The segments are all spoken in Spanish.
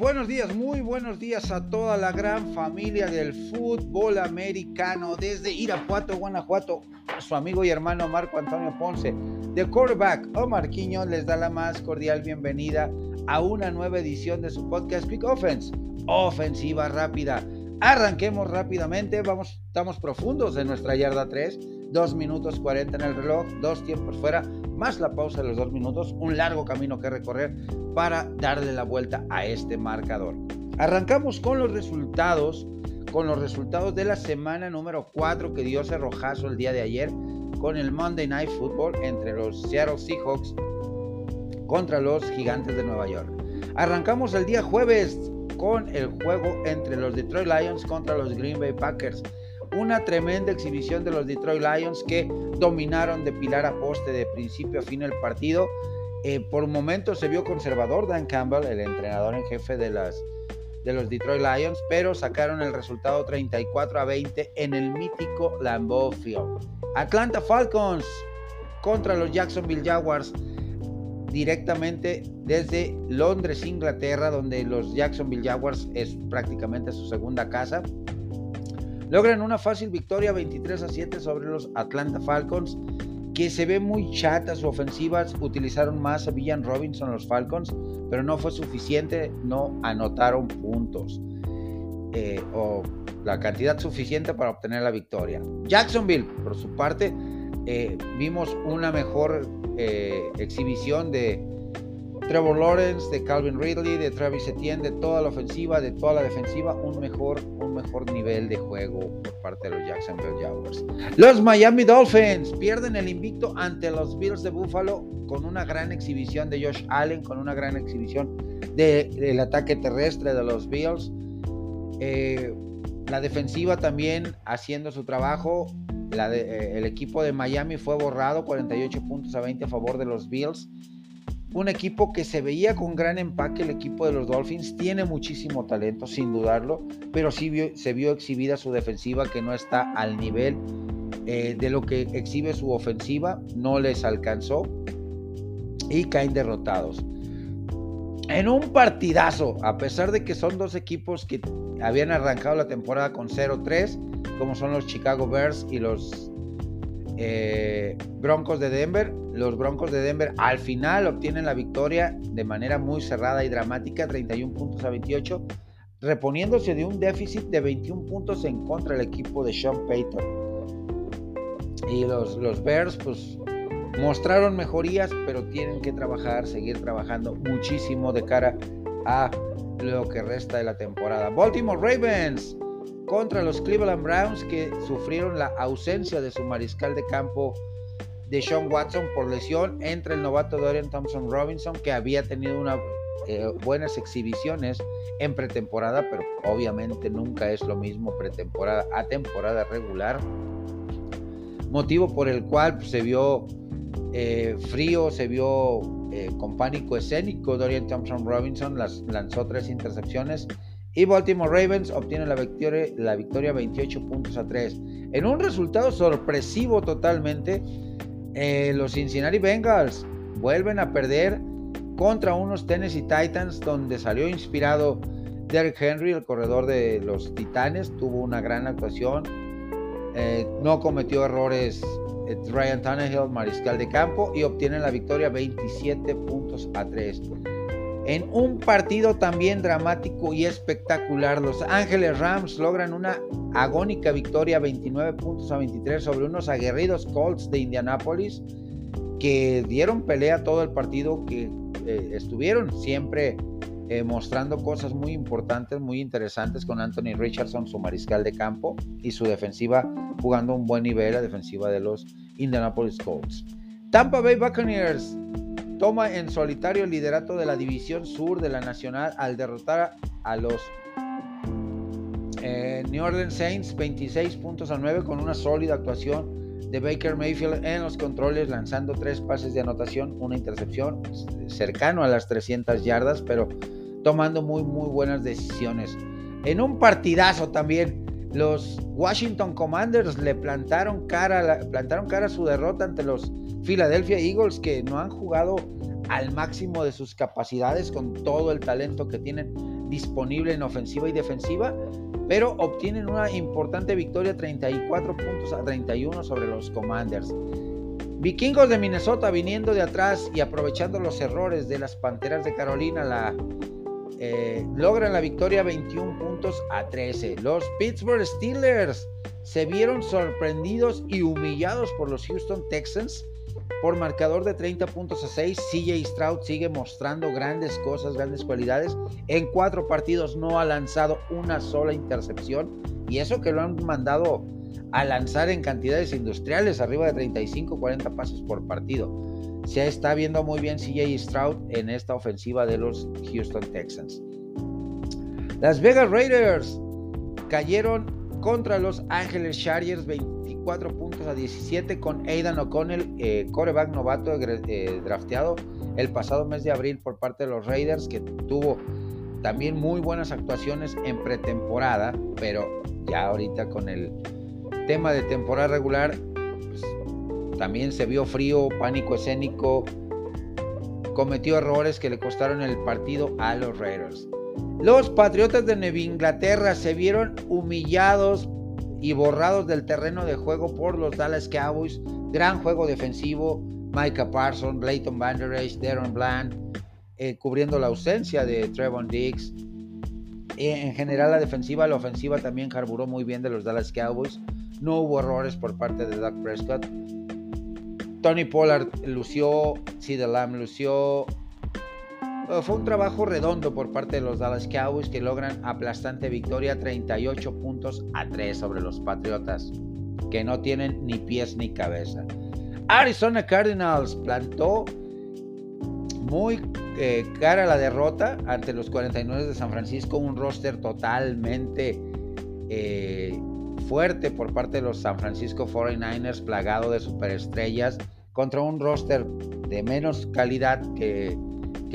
buenos días, muy buenos días a toda la gran familia del fútbol americano desde Irapuato, Guanajuato. Su amigo y hermano Marco Antonio Ponce, de quarterback Omar Quiño, les da la más cordial bienvenida a una nueva edición de su podcast Quick Offense, ofensiva rápida. Arranquemos rápidamente, vamos, estamos profundos en nuestra yarda 3, 2 minutos 40 en el reloj, dos tiempos fuera, más la pausa de los 2 minutos, un largo camino que recorrer para darle la vuelta a este marcador. Arrancamos con los resultados, con los resultados de la semana número 4 que dio ese rojazo el día de ayer con el Monday Night Football entre los Seattle Seahawks contra los Gigantes de Nueva York. Arrancamos el día jueves con el juego entre los Detroit Lions contra los Green Bay Packers. Una tremenda exhibición de los Detroit Lions que dominaron de pilar a poste de principio a fin el partido eh, por un momento se vio conservador Dan Campbell, el entrenador en jefe de, las, de los Detroit Lions, pero sacaron el resultado 34 a 20 en el mítico Lambeau Field. Atlanta Falcons contra los Jacksonville Jaguars directamente desde Londres, Inglaterra, donde los Jacksonville Jaguars es prácticamente su segunda casa. Logran una fácil victoria 23 a 7 sobre los Atlanta Falcons que se ve muy chata su ofensiva. Utilizaron más a Villan Robinson los Falcons, pero no fue suficiente, no anotaron puntos eh, o la cantidad suficiente para obtener la victoria. Jacksonville, por su parte, eh, vimos una mejor eh, exhibición de Trevor Lawrence, de Calvin Ridley, de Travis Etienne, de toda la ofensiva, de toda la defensiva, un mejor, un mejor nivel de juego por parte de los Jacksonville Jaguars. Los Miami Dolphins pierden el invicto ante los Bills de Buffalo con una gran exhibición de Josh Allen, con una gran exhibición del ataque terrestre de los Bills. Eh, la defensiva también haciendo su trabajo. Eh, el equipo de Miami fue borrado 48 puntos a 20 a favor de los Bills un equipo que se veía con gran empaque, el equipo de los Dolphins, tiene muchísimo talento, sin dudarlo, pero sí se vio exhibida su defensiva que no está al nivel eh, de lo que exhibe su ofensiva, no les alcanzó y caen derrotados. En un partidazo, a pesar de que son dos equipos que habían arrancado la temporada con 0-3, como son los Chicago Bears y los eh, Broncos de Denver, los Broncos de Denver al final obtienen la victoria de manera muy cerrada y dramática, 31 puntos a 28, reponiéndose de un déficit de 21 puntos en contra del equipo de Sean Payton. Y los, los Bears, pues, mostraron mejorías, pero tienen que trabajar, seguir trabajando muchísimo de cara a lo que resta de la temporada. Baltimore Ravens contra los Cleveland Browns que sufrieron la ausencia de su mariscal de campo de Sean Watson por lesión entre el novato Dorian Thompson Robinson, que había tenido eh, buenas exhibiciones en pretemporada, pero obviamente nunca es lo mismo pretemporada a temporada regular. Motivo por el cual pues, se vio eh, frío, se vio eh, con pánico escénico. Dorian Thompson Robinson las, lanzó tres intercepciones y Baltimore Ravens obtiene la victoria, la victoria 28 puntos a 3. En un resultado sorpresivo totalmente, eh, los Cincinnati Bengals vuelven a perder contra unos Tennessee Titans donde salió inspirado Derrick Henry, el corredor de los Titanes, tuvo una gran actuación, eh, no cometió errores eh, Ryan Tannehill, mariscal de campo, y obtiene la victoria 27 puntos a 3. En un partido también dramático y espectacular, los Ángeles Rams logran una agónica victoria 29 puntos a 23 sobre unos aguerridos Colts de Indianápolis que dieron pelea todo el partido, que eh, estuvieron siempre eh, mostrando cosas muy importantes, muy interesantes con Anthony Richardson, su mariscal de campo, y su defensiva jugando un buen nivel, la defensiva de los Indianapolis Colts. Tampa Bay Buccaneers toma en solitario el liderato de la división sur de la Nacional al derrotar a los eh, New Orleans Saints 26 puntos a 9 con una sólida actuación de Baker Mayfield en los controles lanzando tres pases de anotación, una intercepción cercano a las 300 yardas, pero tomando muy muy buenas decisiones. En un partidazo también los Washington Commanders le plantaron cara, plantaron cara a su derrota ante los Philadelphia Eagles que no han jugado al máximo de sus capacidades con todo el talento que tienen. disponible en ofensiva y defensiva, pero obtienen una importante victoria 34 puntos a 31 sobre los Commanders. Vikingos de Minnesota viniendo de atrás y aprovechando los errores de las Panteras de Carolina, la, eh, logran la victoria 21 puntos a 13. Los Pittsburgh Steelers se vieron sorprendidos y humillados por los Houston Texans por marcador de 30 puntos a 6. CJ Stroud sigue mostrando grandes cosas, grandes cualidades. En cuatro partidos no ha lanzado una sola intercepción y eso que lo han mandado a lanzar en cantidades industriales, arriba de 35, 40 pases por partido. Se está viendo muy bien CJ Stroud en esta ofensiva de los Houston Texans. Las Vegas Raiders cayeron contra los Ángeles Chargers 24 puntos a 17 con Aidan O'Connell, eh, coreback novato eh, drafteado el pasado mes de abril por parte de los Raiders, que tuvo también muy buenas actuaciones en pretemporada, pero ya ahorita con el tema de temporada regular, pues, también se vio frío, pánico escénico, cometió errores que le costaron el partido a los Raiders. Los Patriotas de Nueva Inglaterra se vieron humillados y borrados del terreno de juego por los Dallas Cowboys. Gran juego defensivo. Micah Parsons, Leighton Vander Darren Bland, eh, cubriendo la ausencia de Trevon Diggs. En general, la defensiva, la ofensiva también carburó muy bien de los Dallas Cowboys. No hubo errores por parte de Doug Prescott. Tony Pollard lució, Sid Lamb lució. Eh, fue un trabajo redondo por parte de los Dallas Cowboys que logran aplastante victoria 38 puntos a 3 sobre los Patriotas, que no tienen ni pies ni cabeza. Arizona Cardinals plantó muy eh, cara la derrota ante los 49 de San Francisco, un roster totalmente eh, fuerte por parte de los San Francisco 49ers, plagado de superestrellas, contra un roster de menos calidad que,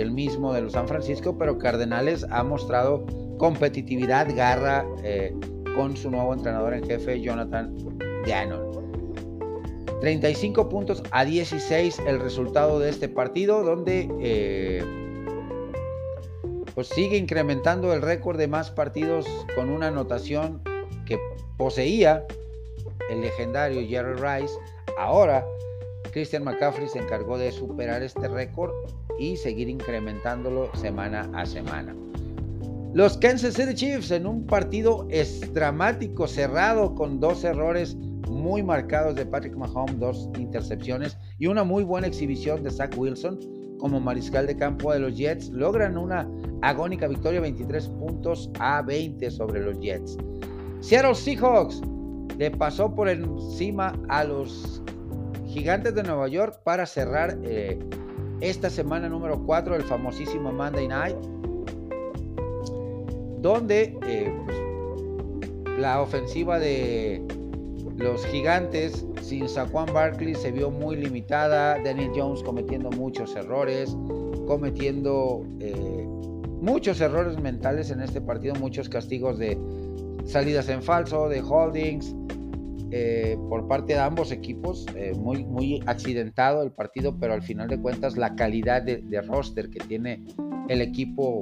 el mismo de los San Francisco, pero Cardenales ha mostrado competitividad, garra eh, con su nuevo entrenador en jefe, Jonathan Gannon. 35 puntos a 16 el resultado de este partido, donde eh, pues sigue incrementando el récord de más partidos con una anotación que poseía el legendario Jerry Rice. Ahora, Christian McCaffrey se encargó de superar este récord y seguir incrementándolo semana a semana. Los Kansas City Chiefs en un partido dramático, cerrado, con dos errores muy marcados de Patrick Mahomes, dos intercepciones y una muy buena exhibición de Zach Wilson como mariscal de campo de los Jets, logran una agónica victoria 23 puntos a 20 sobre los Jets. Seattle Seahawks le pasó por encima a los Gigantes de Nueva York para cerrar eh, esta semana número 4 del famosísimo Monday Night, donde eh, pues, la ofensiva de los Gigantes sin Saquon Barkley se vio muy limitada, Daniel Jones cometiendo muchos errores, cometiendo eh, muchos errores mentales en este partido, muchos castigos de salidas en falso, de holdings, eh, por parte de ambos equipos, eh, muy, muy accidentado el partido, pero al final de cuentas la calidad de, roster que tiene el equipo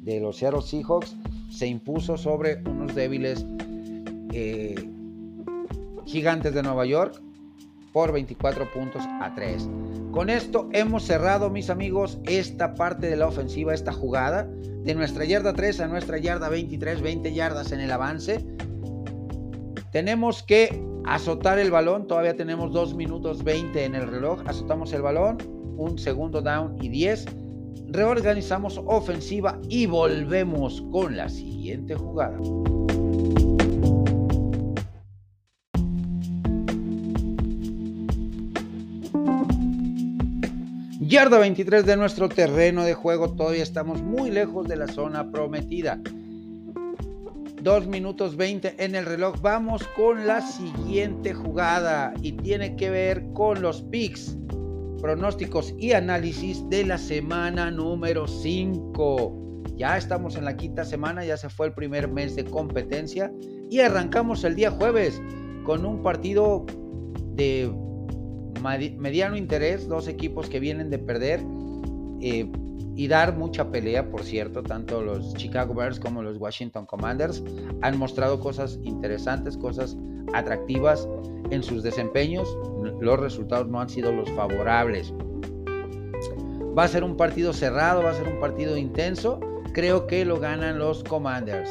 de los Seattle Seahawks se impuso sobre unos débiles eh, gigantes de Nueva York por 24 puntos a 3. Con esto hemos cerrado, mis amigos, esta parte de la ofensiva, esta jugada de nuestra yarda 3 a nuestra yarda 23, 20 yardas en el avance. Tenemos que azotar el balón, todavía tenemos 2 minutos 20 en el reloj, azotamos el balón, un segundo down y 10. Reorganizamos ofensiva y volvemos con la siguiente jugada. Yarda 23 de nuestro terreno de juego, todavía estamos muy lejos de la zona prometida. 2 minutos 20 en el reloj. Vamos con la siguiente jugada y tiene que ver con los picks, pronósticos y análisis de la semana número 5. Ya estamos en la quinta semana, ya se fue el primer mes de competencia y arrancamos el día jueves con un partido de mediano interés, dos equipos que vienen de perder. Eh, y dar mucha pelea, por cierto, tanto los Chicago Bears como los Washington Commanders han mostrado cosas interesantes, cosas atractivas en sus desempeños. Los resultados no han sido los favorables. Va a ser un partido cerrado, va a ser un partido intenso. Creo que lo ganan los Commanders.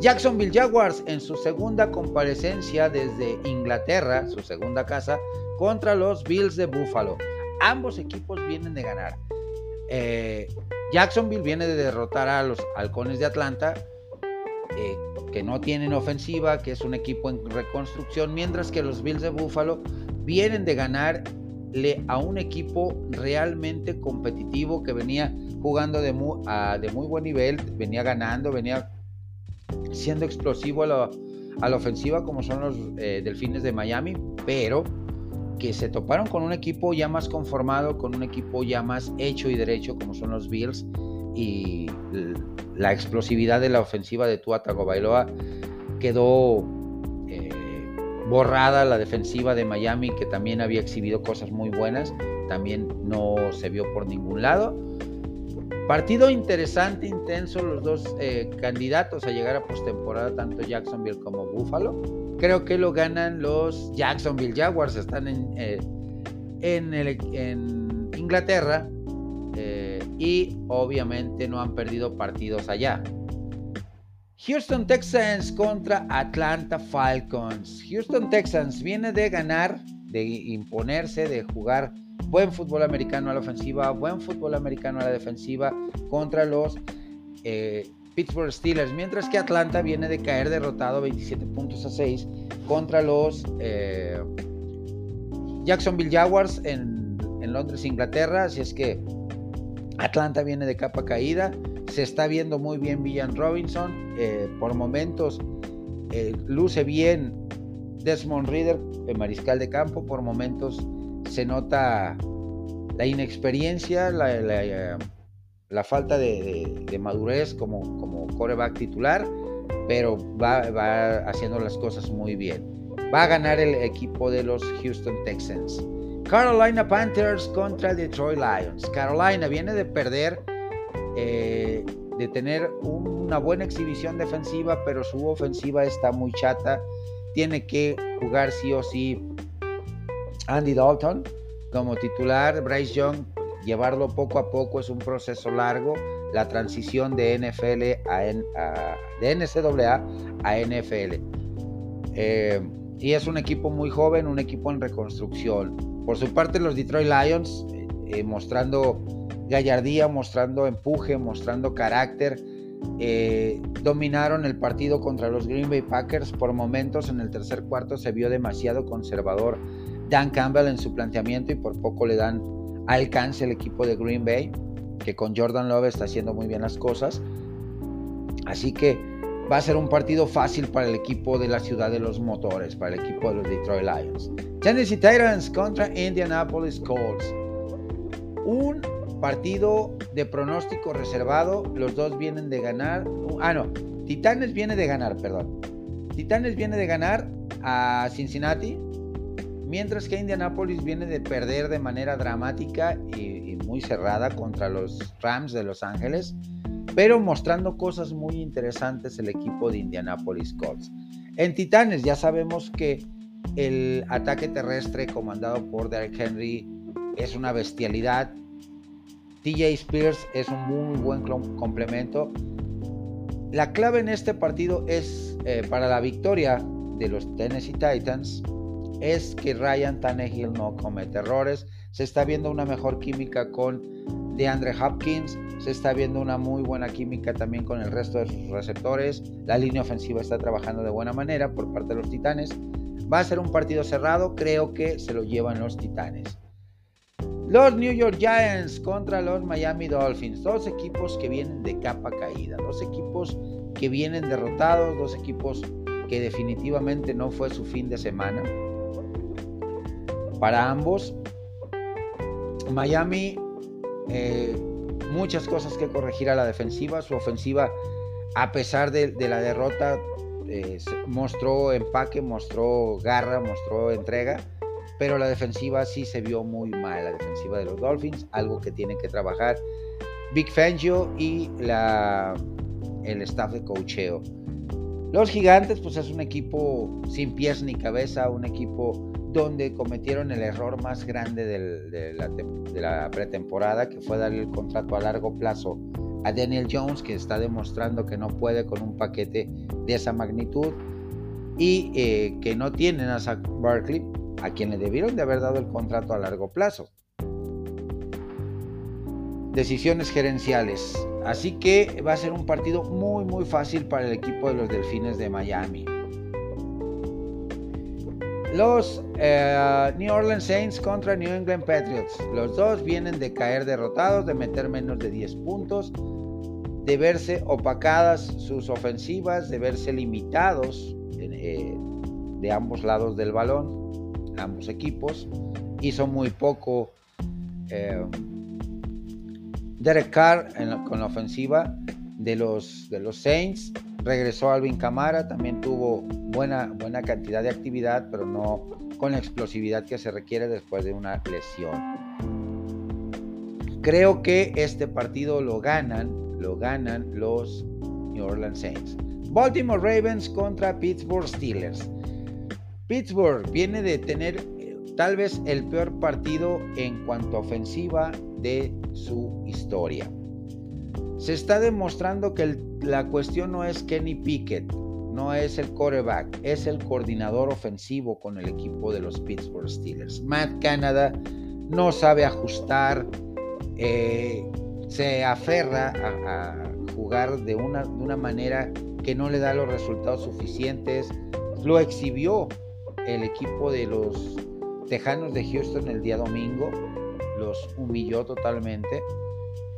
Jacksonville Jaguars en su segunda comparecencia desde Inglaterra, su segunda casa, contra los Bills de Buffalo. Ambos equipos vienen de ganar. Eh, Jacksonville viene de derrotar a los Halcones de Atlanta, eh, que no tienen ofensiva, que es un equipo en reconstrucción, mientras que los Bills de Buffalo vienen de ganarle a un equipo realmente competitivo que venía jugando de muy, buen nivel, venía ganando, venía siendo explosivo a la, ofensiva como son los eh, Delfines de Miami, pero que se toparon con un equipo ya más conformado, con un equipo ya más hecho y derecho como son los Bills y la explosividad de la ofensiva de Tua Tagovailoa quedó eh, borrada la defensiva de Miami que también había exhibido cosas muy buenas, también no se vio por ningún lado Partido interesante, intenso, los dos eh, candidatos a llegar a postemporada, tanto Jacksonville como Buffalo. Creo que lo ganan los Jacksonville Jaguars, están en, eh, en, Inglaterra eh, y obviamente no han perdido partidos allá. Houston Texans contra Atlanta Falcons. Houston Texans viene de ganar, de imponerse, de jugar buen fútbol americano a la ofensiva, buen fútbol americano a la defensiva contra los eh, Pittsburgh Steelers, mientras que Atlanta viene de caer derrotado 27 puntos a 6 contra los eh, Jacksonville Jaguars en, Londres, Inglaterra, así es que Atlanta viene de capa caída, se está viendo muy bien Villan Robinson, eh, por momentos luce bien Desmond Reader, el mariscal de campo, por momentos se nota la inexperiencia, la, falta de, madurez como, como coreback titular, pero va, va haciendo las cosas muy bien. Va a ganar el equipo de los Houston Texans. Carolina Panthers contra Detroit Lions. Carolina viene de perder, eh, de tener una buena exhibición defensiva, pero su ofensiva está muy chata. Tiene que jugar sí o sí Andy Dalton como titular, Bryce Young, llevarlo poco a poco es un proceso largo, la transición de NFL a, de NCAA a NFL. Eh, y es un equipo muy joven, un equipo en reconstrucción. Por su parte, los Detroit Lions, eh, eh, mostrando gallardía, mostrando empuje, mostrando carácter, dominaron el partido contra los Green Bay Packers. Por momentos en el tercer cuarto se vio demasiado conservador Dan Campbell en su planteamiento y por poco le dan alcance el equipo de Green Bay, que con Jordan Love está haciendo muy bien las cosas. Así que va a ser un partido fácil para el equipo de la ciudad de los motores, para el equipo de los Detroit Lions. Tennessee Titans contra Indianapolis Colts. Un partido de pronóstico reservado. Los dos vienen de ganar. Ah, no. Titanes viene de ganar, perdón. Titanes viene de ganar a Cincinnati Mientras que Indianapolis viene de perder de manera dramática y, muy cerrada contra los Rams de Los Ángeles, pero mostrando cosas muy interesantes el equipo de Indianapolis Colts. En Titanes ya sabemos que el ataque terrestre comandado por Derek Henry es una bestialidad. TJ Spears es un muy buen complemento. La clave en este partido es eh, para la victoria de los Tennessee Titans es que Ryan Tannehill no comete errores. Se está viendo una mejor química con DeAndre Hopkins. Se está viendo una muy buena química también con el resto de sus receptores. La línea ofensiva está trabajando de buena manera por parte de los Titanes. Va a ser un partido cerrado. Creo que se lo llevan los Titanes. Los New York Giants contra los Miami Dolphins. Dos equipos que vienen de capa caída. Dos equipos que vienen derrotados. Dos equipos que definitivamente no fue su fin de semana para ambos. Miami, eh, muchas cosas que corregir a la defensiva. Su ofensiva, a pesar de, la derrota, eh, mostró empaque, mostró garra, mostró entrega. Pero la defensiva sí se vio muy mal, la defensiva de los Dolphins, algo que tienen que trabajar. Big Fangio y el staff de cocheo. Los gigantes, pues es un equipo sin pies ni cabeza, un equipo donde cometieron el error más grande de, la, pretemporada, que fue darle el contrato a largo plazo a Daniel Jones, que está demostrando que no puede con un paquete de esa magnitud, y eh, que no tienen a Zach Barkley, a quien le debieron de haber dado el contrato a largo plazo. Decisiones gerenciales. Así que va a ser un partido muy muy fácil para el equipo de los Delfines de Miami. Los eh, New Orleans Saints contra New England Patriots. Los dos vienen de caer derrotados, de meter menos de 10 puntos, de verse opacadas sus ofensivas, de verse limitados eh, de ambos lados del balón, ambos equipos. Hizo muy poco eh, Derek Carr con la ofensiva de los, de los Saints. Regresó Alvin Camara, también tuvo buena, buena cantidad de actividad, pero no con la explosividad que se requiere después de una lesión. Creo que este partido lo ganan, lo ganan los New Orleans Saints. Baltimore Ravens contra Pittsburgh Steelers. Pittsburgh viene de tener eh, tal vez el peor partido en cuanto a ofensiva de su historia. Se está demostrando que la cuestión no es Kenny Pickett, no es el quarterback, es el coordinador ofensivo con el equipo de los Pittsburgh Steelers. Matt Canada no sabe ajustar, eh, se aferra a, jugar de una, de una manera que no le da los resultados suficientes. Lo exhibió el equipo de los Tejanos de Houston el día domingo los humilló totalmente.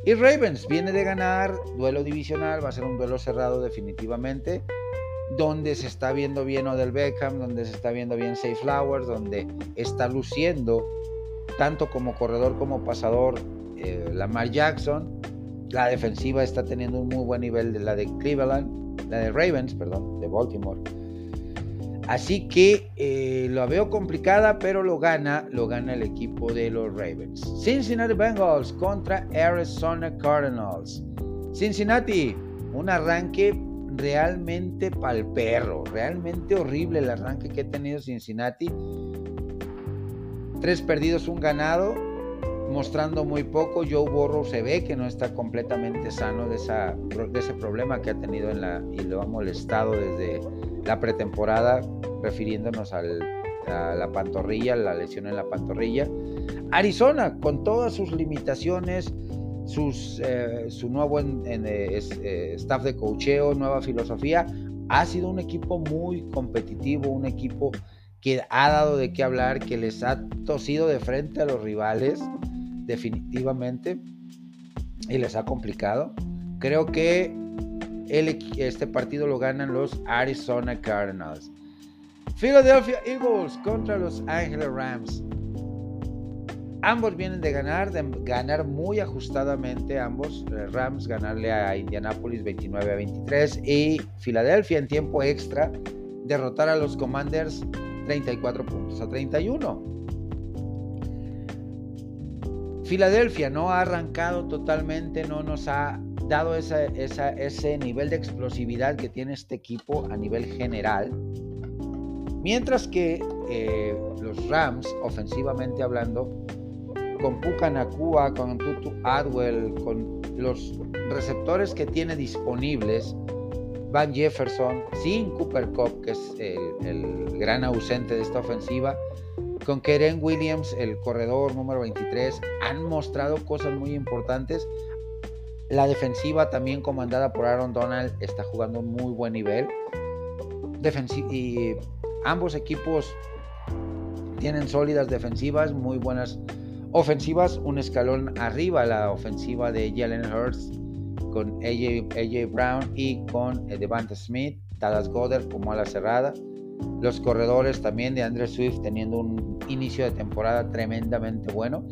Y Ravens viene de ganar, duelo divisional, va a ser un duelo cerrado definitivamente, donde se está viendo bien Odell Beckham, donde se está viendo bien Safe Flowers, donde está luciendo tanto como corredor como pasador eh, Lamar Jackson. La defensiva está teniendo un muy buen nivel de la de Cleveland, la de Ravens, perdón, de Baltimore. Así que eh, lo veo complicada, pero lo gana, lo gana el equipo de los Ravens. Cincinnati Bengals contra Arizona Cardinals. Cincinnati, un arranque realmente pal perro, realmente horrible el arranque que ha tenido Cincinnati. Tres perdidos, un ganado, mostrando muy poco. Joe Burrow se ve que no está completamente sano de, de ese problema que ha tenido en la, y lo ha molestado desde la pretemporada, refiriéndonos a la pantorrilla, la lesión en la pantorrilla. Arizona, con todas sus limitaciones, sus, eh, su nuevo eh, eh, staff de cocheo, nueva filosofía, ha sido un equipo muy competitivo, un equipo que ha dado de qué hablar, que les ha tosido de frente a los rivales, definitivamente, y les ha complicado. Creo que este partido lo ganan los Arizona Cardinals. Philadelphia Eagles contra los Angeles Rams. Ambos vienen de ganar, de ganar muy ajustadamente ambos. Eh, Rams ganarle a Indianapolis 29 a 23 y Filadelfia en tiempo extra derrotar a los Commanders 34 puntos a 31. Filadelfia no ha arrancado totalmente, no nos ha dado ese nivel de explosividad que tiene este equipo a nivel general. Mientras que eh, los Rams, ofensivamente hablando, con Puka Nakua, con Tutu Adwell, con los receptores que tiene disponibles, Van Jefferson, sin Cooper Cup, que es el, el gran ausente de esta ofensiva, con Keren Williams, el corredor número 23, han mostrado cosas muy importantes. La defensiva también comandada por Aaron Donald está jugando muy buen nivel. ambos equipos tienen sólidas defensivas, muy buenas ofensivas, un escalón arriba la ofensiva de Jalen Hurts con AJ, Brown y con eh, Devante Smith, Dallas Goddard como a la cerrada. Los corredores también de Andrew Swift teniendo un inicio de temporada tremendamente bueno.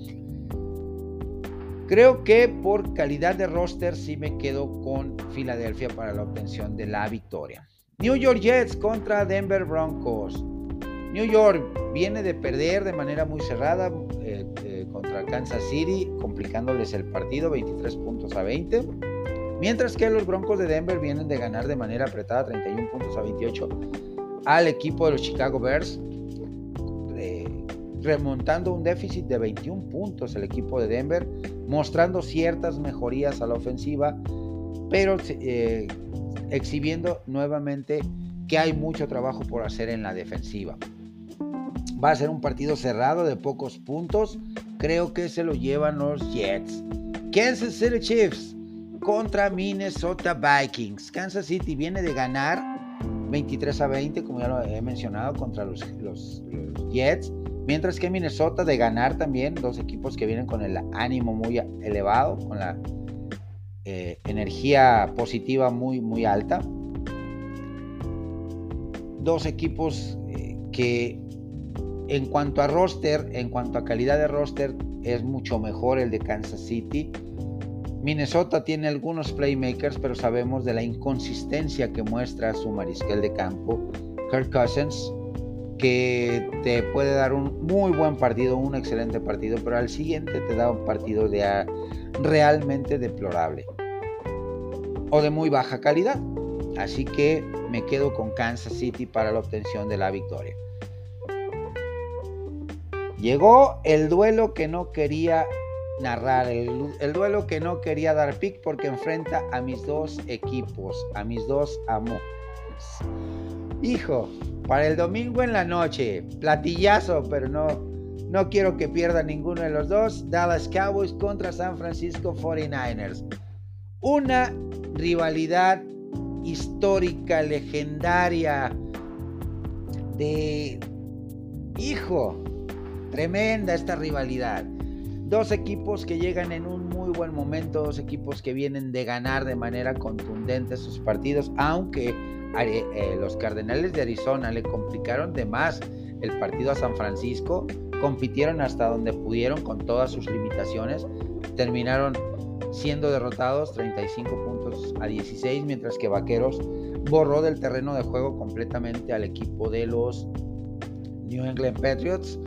Creo que por calidad de roster sí me quedo con Filadelfia para la obtención de la victoria. New York Jets contra Denver Broncos. New York viene de perder de manera muy cerrada eh, eh, contra Kansas City, complicándoles el partido 23 puntos a 20. Mientras que los Broncos de Denver vienen de ganar de manera apretada 31 puntos a 28 al equipo de los Chicago Bears, remontando un déficit de 21 puntos el equipo de Denver, mostrando ciertas mejorías a la ofensiva, pero eh, exhibiendo nuevamente que hay mucho trabajo por hacer en la defensiva. Va a ser un partido cerrado de pocos puntos. Creo que se lo llevan los Jets. Kansas City Chiefs contra Minnesota Vikings. Kansas City viene de ganar 23 a 20, como ya lo he mencionado, contra los, los, Jets. Mientras que Minnesota de ganar también, dos equipos que vienen con el ánimo muy elevado, con la eh, energía positiva muy, muy alta. Dos equipos eh, que en cuanto a roster, en cuanto a calidad de roster, es mucho mejor el de Kansas City. Minnesota tiene algunos playmakers, pero sabemos de la inconsistencia que muestra su mariscal de campo, Kirk Cousins, que te puede dar un muy buen partido, un excelente partido, pero al siguiente te da un partido de realmente deplorable o de muy baja calidad. Así que me quedo con Kansas City para la obtención de la victoria. Llegó el duelo que no quería narrar, el, duelo que no quería dar pick porque enfrenta a mis dos equipos, a mis dos amores. Hijo, para el domingo en la noche, platillazo, pero no, no quiero que pierda ninguno de los dos. Dallas Cowboys contra San Francisco 49ers. Una rivalidad histórica, legendaria, de... Hijo, Tremenda esta rivalidad. Dos equipos que llegan en un muy buen momento, dos equipos que vienen de ganar de manera contundente sus partidos, aunque eh, los Cardenales de Arizona le complicaron de más el partido a San Francisco, compitieron hasta donde pudieron con todas sus limitaciones, terminaron siendo derrotados 35 puntos a 16, mientras que Vaqueros borró del terreno de juego completamente al equipo de los New England Patriots.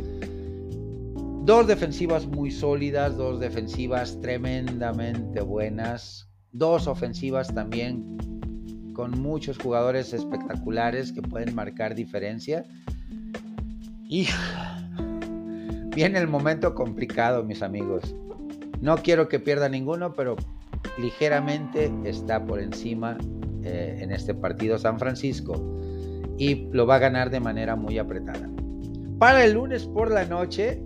Dos defensivas muy sólidas, dos defensivas tremendamente buenas, dos ofensivas también con muchos jugadores espectaculares que pueden marcar diferencia. Y viene el momento complicado, mis amigos. No quiero que pierda ninguno, pero ligeramente está por encima eh, en este partido San Francisco y lo va a ganar de manera muy apretada. Para el lunes por la noche,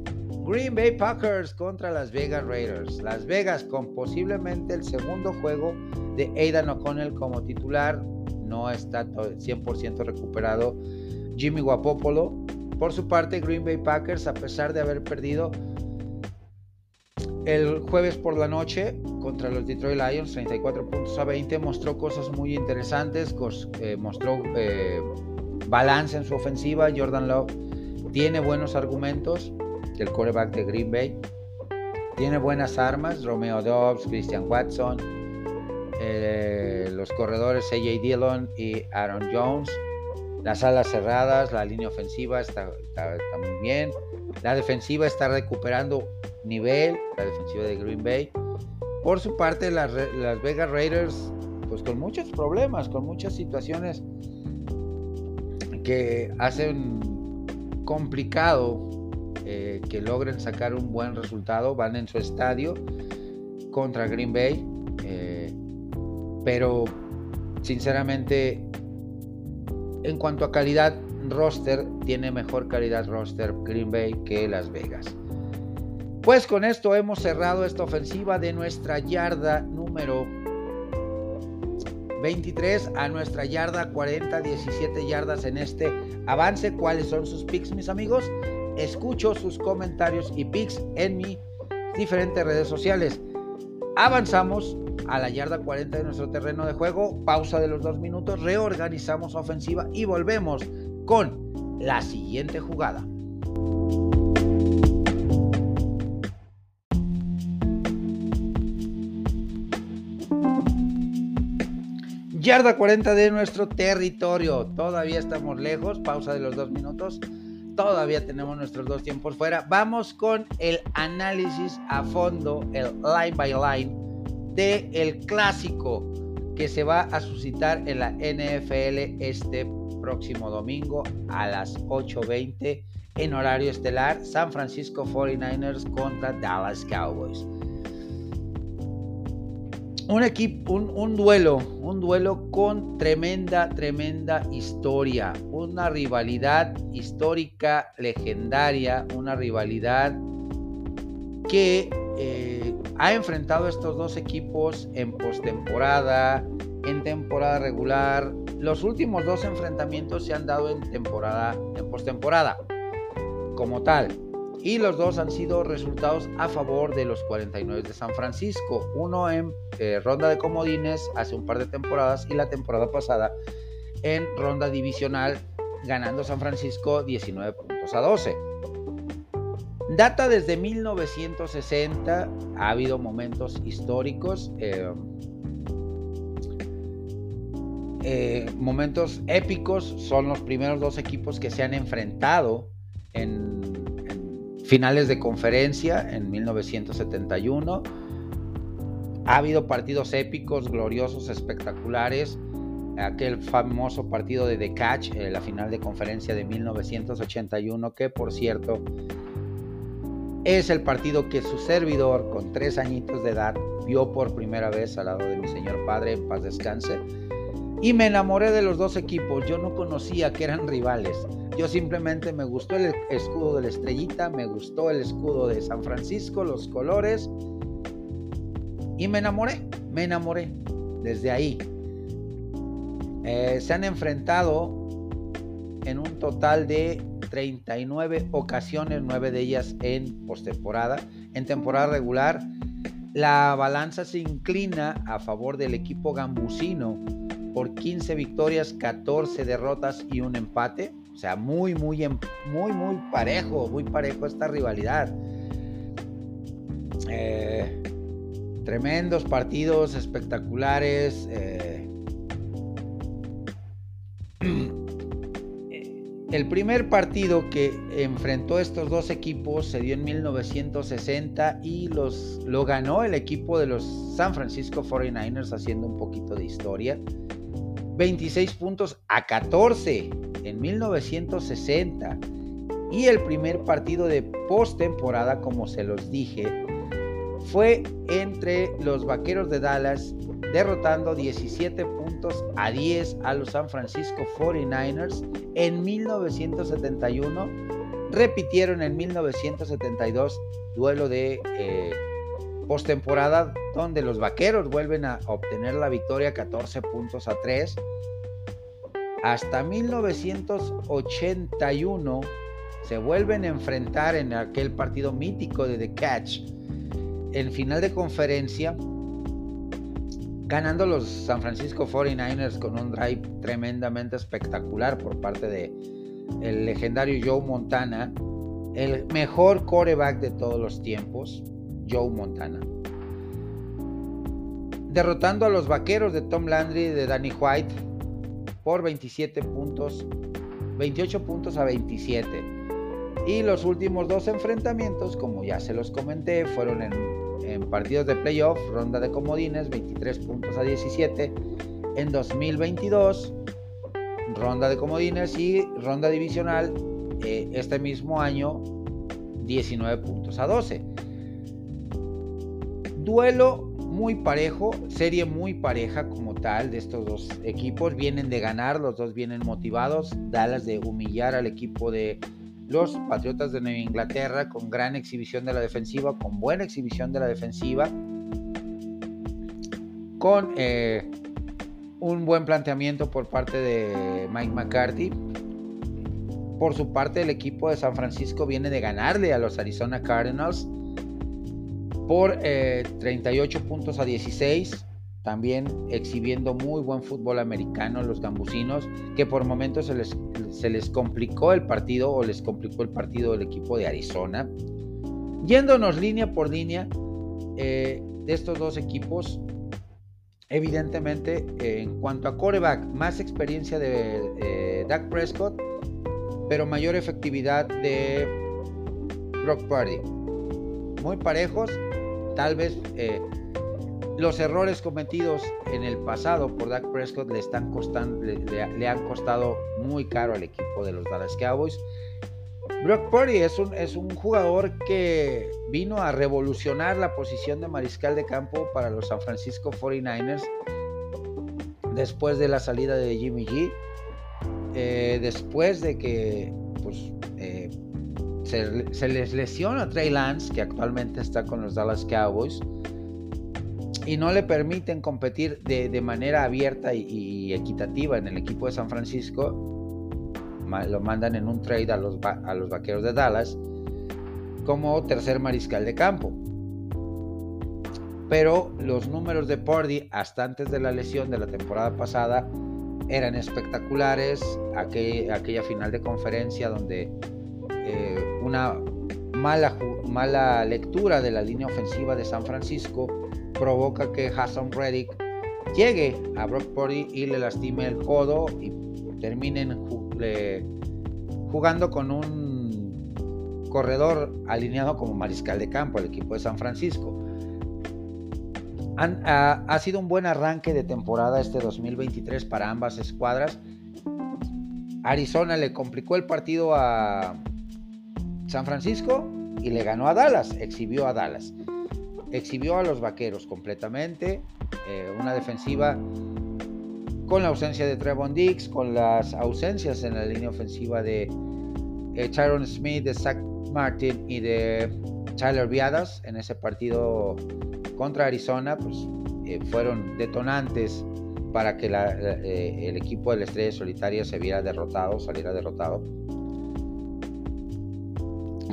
Green Bay Packers contra Las Vegas Raiders. Las Vegas con posiblemente el segundo juego de Aidan O'Connell como titular. No está 100% recuperado Jimmy Guapopolo. Por su parte, Green Bay Packers, a pesar de haber perdido el jueves por la noche contra los Detroit Lions, 34 puntos a 20, mostró cosas muy interesantes, eh, mostró eh, balance en su ofensiva. Jordan Love tiene buenos argumentos el coreback de Green Bay. Tiene buenas armas, Romeo Dobbs, Christian Watson, eh, los corredores AJ Dillon y Aaron Jones. Las alas cerradas, la línea ofensiva está, muy bien. La defensiva está recuperando nivel, la defensiva de Green Bay. Por su parte, las, las Vegas Raiders, pues con muchos problemas, con muchas situaciones que hacen complicado eh, que logren sacar un buen resultado. Van en su estadio contra Green Bay. Eh, pero sinceramente, en cuanto a calidad roster, tiene mejor calidad roster Green Bay que Las Vegas. Pues con esto hemos cerrado esta ofensiva de nuestra yarda número 23 a nuestra yarda 40, 17 yardas en este avance. ¿Cuáles son sus picks, mis amigos? Escucho sus comentarios y pics en mis diferentes redes sociales. Avanzamos a la yarda 40 de nuestro terreno de juego, pausa de los dos minutos, reorganizamos ofensiva y volvemos con la siguiente jugada. Yarda 40 de nuestro territorio. Todavía estamos lejos. Pausa de los dos minutos. Todavía tenemos nuestros dos tiempos fuera. Vamos con el análisis a fondo, el line by line, de el clásico que se va a suscitar en la NFL este próximo domingo a las 8.20 en horario estelar, San Francisco 49ers contra Dallas Cowboys. Un equipo, un, duelo, un duelo con tremenda, tremenda historia, una rivalidad histórica, legendaria, una rivalidad que eh, ha enfrentado a estos dos equipos en postemporada, en temporada regular. Los últimos dos enfrentamientos se han dado en temporada, en postemporada, como tal y los dos han sido resultados a favor de los 49 de San Francisco. Uno en eh, ronda de comodines hace un par de temporadas y la temporada pasada en ronda divisional ganando San Francisco 19 puntos a 12. Data desde 1960, ha habido momentos históricos, eh, eh, momentos épicos, son los primeros dos equipos que se han enfrentado en finales de conferencia en 1971. Ha habido partidos épicos, gloriosos, espectaculares. Aquel famoso partido de The Catch, eh, la final de conferencia de 1981, que por cierto es el partido que su servidor, con tres añitos de edad, vio por primera vez al lado de mi señor padre, en paz descanse. Y me enamoré de los dos equipos. Yo no conocía que eran rivales. Yo simplemente me gustó el escudo de la estrellita, me gustó el escudo de San Francisco, los colores. Y me enamoré, me enamoré desde ahí. Eh, se han enfrentado en un total de 39 ocasiones, 9 de ellas en postemporada. En temporada regular, la balanza se inclina a favor del equipo gambusino por 15 victorias, 14 derrotas y un empate. O sea, muy, muy, em, muy, muy parejo, muy parejo esta rivalidad. Eh, tremendos partidos espectaculares. Eh. El primer partido que enfrentó estos dos equipos se dio en 1960 y los, lo ganó el equipo de los San Francisco 49ers haciendo un poquito de historia. 26 puntos a 14 en 1960. Y el primer partido de postemporada, como se los dije, fue entre los Vaqueros de Dallas, derrotando 17 puntos a 10 a los San Francisco 49ers en 1971. Repitieron en 1972 duelo de eh, postemporada donde los vaqueros vuelven a obtener la victoria 14 puntos a 3. Hasta 1981 se vuelven a enfrentar en aquel partido mítico de The Catch. En final de conferencia, ganando los San Francisco 49ers con un drive tremendamente espectacular por parte de el legendario Joe Montana, el mejor quarterback de todos los tiempos. Joe Montana. Derrotando a los vaqueros de Tom Landry y de Danny White por 27 puntos, 28 puntos a 27. Y los últimos dos enfrentamientos, como ya se los comenté, fueron en, partidos de playoff, ronda de comodines, 23 puntos a 17. En 2022, ronda de comodines y ronda divisional, eh, este mismo año, 19 puntos a 12. Duelo muy parejo, serie muy pareja como tal de estos dos equipos. Vienen de ganar, los dos vienen motivados. Dallas de humillar al equipo de los Patriotas de Nueva Inglaterra con gran exhibición de la defensiva, con buena exhibición de la defensiva, con eh, un buen planteamiento por parte de Mike McCarthy. Por su parte, el equipo de San Francisco viene de ganarle a los Arizona Cardinals por 38 eh, puntos a 16, también exhibiendo muy buen fútbol americano los gambusinos, que por momentos se les, se les complicó el partido o les complicó el partido del equipo de Arizona. Yéndonos línea por línea eh, de estos dos equipos, evidentemente en cuanto a coreback, más experiencia de Dak Prescott, pero mayor efectividad de Brock Purdy. Muy parejos, tal vez eh, los errores cometidos en el pasado por Dak Prescott le, están le, han costado muy caro al equipo de los Dallas Cowboys. Brock Purdy es un, es un jugador que vino a revolucionar la posición de mariscal de campo para los San Francisco 49ers después de la salida de Jimmy G, eh, después de que pues, se, les lesiona a Trey Lance, que actualmente está con los Dallas Cowboys, y no le permiten competir de, manera abierta y, equitativa en el equipo de San Francisco, lo mandan en un trade a los, a los vaqueros de Dallas como tercer mariscal de campo pero los números de Purdy hasta antes de la lesión de la temporada pasada eran espectaculares. aquella final de conferencia donde eh, una mala, mala lectura de la línea ofensiva de San Francisco provoca que Hassan Reddick llegue a Brock Purdy y le lastime el codo y terminen jugando con un corredor alineado como mariscal de campo al equipo de San Francisco ha, sido un buen arranque de temporada este 2023 para ambas escuadras. Arizona le complicó el partido a San Francisco y le ganó a Dallas, exhibió a Dallas. Exhibió a los vaqueros completamente. Eh, una defensiva con la ausencia de Trevon Dix, con las ausencias en la línea ofensiva de eh, Tyron Smith, de Zach Martin y de Tyler Viadas en ese partido contra Arizona, pues eh, fueron detonantes para que eh, el equipo de la Estrella Solitaria se viera derrotado, saliera derrotado.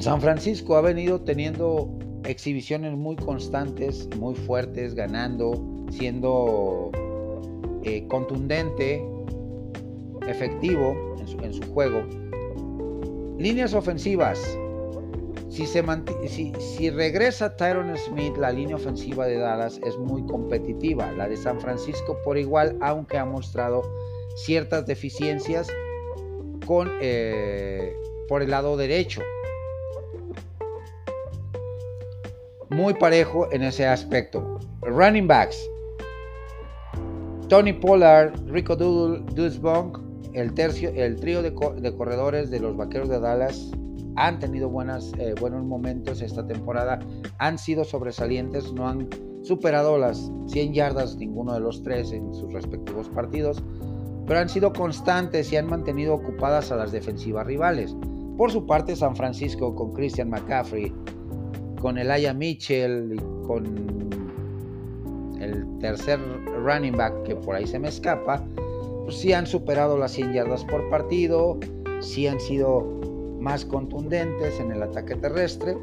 San Francisco ha venido teniendo exhibiciones muy constantes, muy fuertes, ganando, siendo eh, contundente, efectivo en su, juego. Líneas ofensivas, si, regresa Tyron Smith, la línea ofensiva de Dallas es muy competitiva. La de San Francisco por igual, aunque ha mostrado ciertas deficiencias con, eh, por el lado derecho. Muy parejo en ese aspecto. Running backs. Tony Pollard, Rico Doodle, Deuce el, tercio, el trío de, corredores de los Vaqueros de Dallas han tenido eh, buenos momentos esta temporada, han sido sobresalientes, no han superado las 100 yardas ninguno de los tres en sus respectivos partidos, pero han sido constantes y han mantenido ocupadas a las defensivas rivales. Por su parte, San Francisco con Christian McCaffrey, con Elijah Mitchell y con el tercer running back que por ahí se me escapa, pues sí han superado las 100 yardas por partido, sí han sido más contundentes en el ataque terrestre.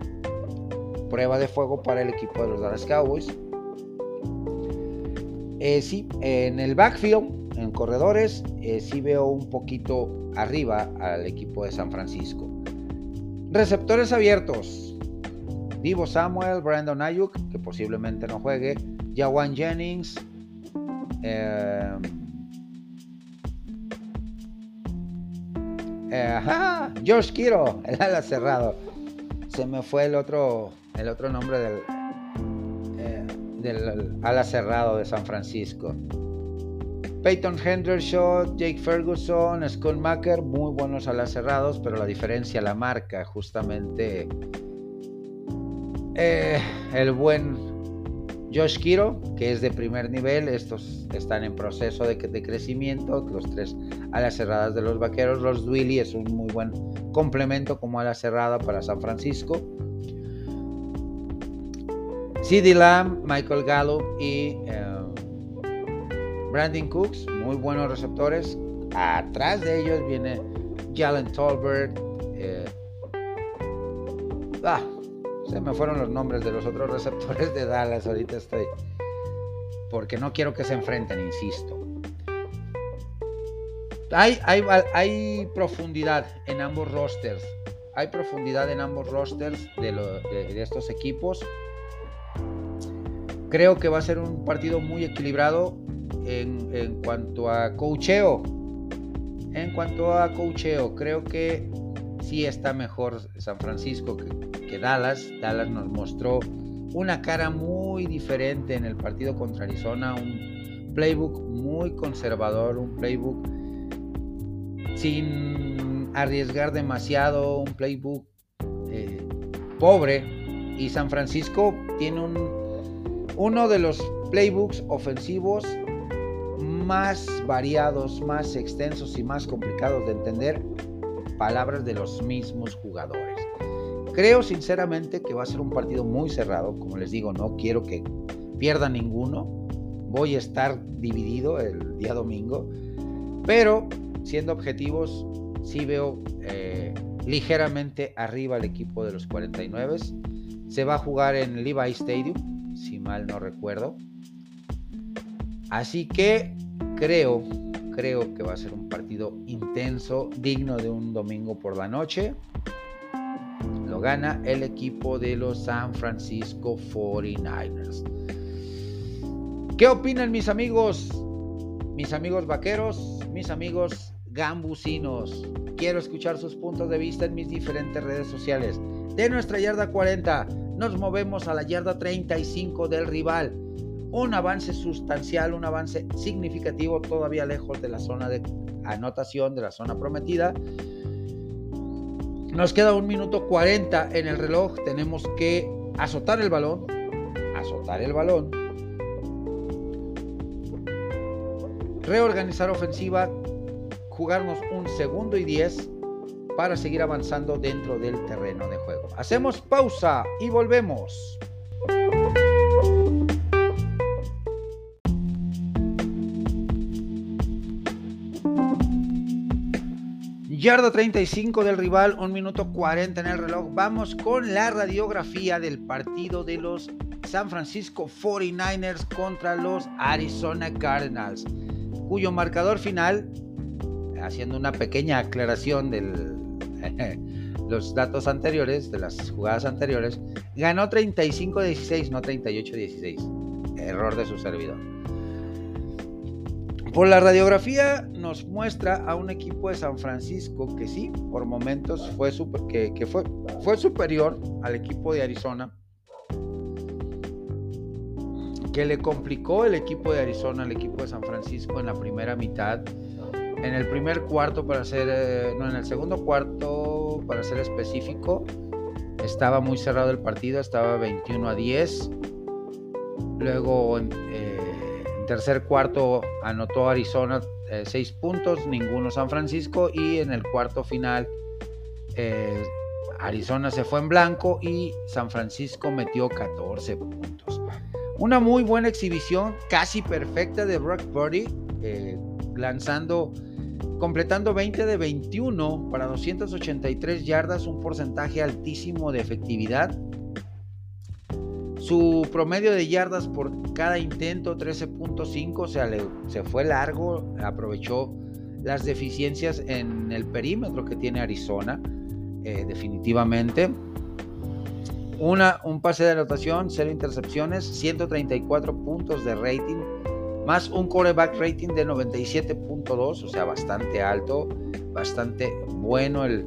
Prueba de fuego para el equipo de los Dallas Cowboys. Eh, sí, en el backfield, en corredores, eh, sí veo un poquito arriba al equipo de San Francisco. Receptores abiertos. Divo Samuel, Brandon Ayuk, que posiblemente no juegue, Jawan Jennings, eh, Eh, George Kiro, el ala cerrado. Se me fue el otro, el otro nombre del, eh, del ala cerrado de San Francisco. Peyton Henderson, Jake Ferguson, Scott Macker, muy buenos alas cerrados, pero la diferencia la marca justamente eh, el buen Josh Kiro, que es de primer nivel, estos están en proceso de, crecimiento, los tres alas cerradas de los vaqueros, los Dwilly es un muy buen complemento como ala cerrada para San Francisco. CD Lamb, Michael Gallup y eh, Brandon Cooks, muy buenos receptores. Atrás de ellos viene Jalen Tolbert. Eh, ah, se me fueron los nombres de los otros receptores de Dallas. Ahorita estoy. Porque no quiero que se enfrenten, insisto. Hay, hay, hay profundidad en ambos rosters. Hay profundidad en ambos rosters de, de, estos equipos. Creo que va a ser un partido muy equilibrado en, en cuanto a cocheo. En cuanto a cocheo, creo que sí está mejor San Francisco que, Dallas. Dallas nos mostró una cara muy diferente en el partido contra Arizona, un playbook muy conservador, un playbook sin arriesgar demasiado, un playbook eh, pobre. Y San Francisco tiene un, uno de los playbooks ofensivos más variados, más extensos y más complicados de entender palabras de los mismos jugadores. Creo sinceramente que va a ser un partido muy cerrado, como les digo, no quiero que pierda ninguno. Voy a estar dividido el día domingo, pero siendo objetivos, sí veo eh, ligeramente arriba el equipo de los 49. Se va a jugar en Levi Stadium, si mal no recuerdo. Así que creo creo que va a ser un partido intenso, digno de un domingo por la noche. Lo gana el equipo de los San Francisco 49ers. ¿Qué opinan mis amigos? Mis amigos vaqueros, mis amigos gambusinos. Quiero escuchar sus puntos de vista en mis diferentes redes sociales. De nuestra yarda 40 nos movemos a la yarda 35 del rival un avance sustancial, un avance significativo, todavía lejos de la zona de anotación, de la zona prometida. Nos queda un minuto 40 en el reloj, tenemos que azotar el balón, azotar el balón, reorganizar ofensiva, jugarnos un segundo y 10 para seguir avanzando dentro del terreno de juego. Hacemos pausa y volvemos. Yarda 35 del rival, 1 minuto 40 en el reloj. Vamos con la radiografía del partido de los San Francisco 49ers contra los Arizona Cardinals, cuyo marcador final, haciendo una pequeña aclaración de los datos anteriores, de las jugadas anteriores, ganó 35-16, no 38-16. Error de su servidor. Por la radiografía nos muestra a un equipo de San Francisco que sí, por momentos fue, que, fue, fue superior al equipo de Arizona, que le complicó el equipo de Arizona al equipo de San Francisco en la primera mitad. En el primer cuarto, para ser, eh, no, en el segundo cuarto, para ser específico, estaba muy cerrado el partido, estaba 21 a 10. Luego, eh, tercer cuarto anotó Arizona eh, seis puntos, ninguno San Francisco y en el cuarto final eh, Arizona se fue en blanco y San Francisco metió 14 puntos. Una muy buena exhibición, casi perfecta de Brock Purdy, eh, lanzando, completando 20 de 21 para 283 yardas, un porcentaje altísimo de efectividad su promedio de yardas por cada intento, 13.5, o sea, se fue largo, aprovechó las deficiencias en el perímetro que tiene Arizona, eh, definitivamente. Una, un pase de anotación, cero intercepciones, 134 puntos de rating, más un coreback rating de 97.2, o sea, bastante alto, bastante bueno el,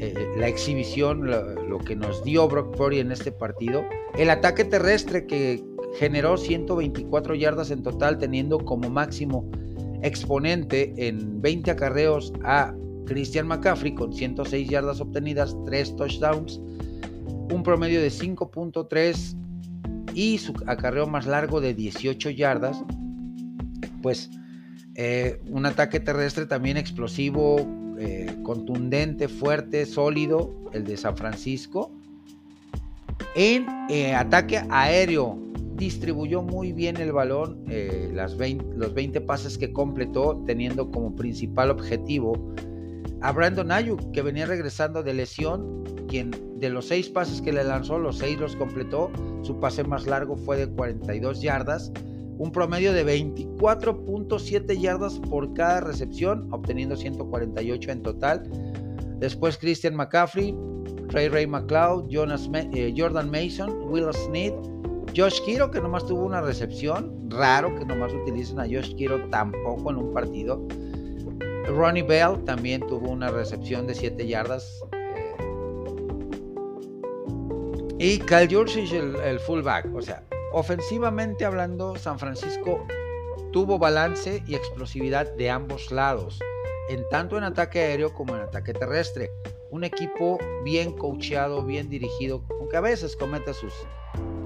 eh, la exhibición, lo, que nos dio Brock Purdy en este partido. El ataque terrestre que generó 124 yardas en total, teniendo como máximo exponente en 20 acarreos a Christian McCaffrey con 106 yardas obtenidas, 3 touchdowns, un promedio de 5.3 y su acarreo más largo de 18 yardas. Pues eh, un ataque terrestre también explosivo, eh, contundente, fuerte, sólido, el de San Francisco. En eh, ataque aéreo, distribuyó muy bien el balón, eh, las los 20 pases que completó, teniendo como principal objetivo a Brandon Ayuk, que venía regresando de lesión, quien de los seis pases que le lanzó, los seis los completó. Su pase más largo fue de 42 yardas un promedio de 24.7 yardas por cada recepción, obteniendo 148 en total. Después Christian McCaffrey, Ray Ray McLeod, Jonas, eh, Jordan Mason, Will Smith Josh Kiro, que nomás tuvo una recepción. Raro que nomás utilicen a Josh Kiro tampoco en un partido. Ronnie Bell también tuvo una recepción de 7 yardas. Eh. Y Cal Jursic, el, el fullback. O sea, ofensivamente hablando, San Francisco tuvo balance y explosividad de ambos lados, en tanto en ataque aéreo como en ataque terrestre. Un equipo bien coacheado, bien dirigido, aunque a veces comete sus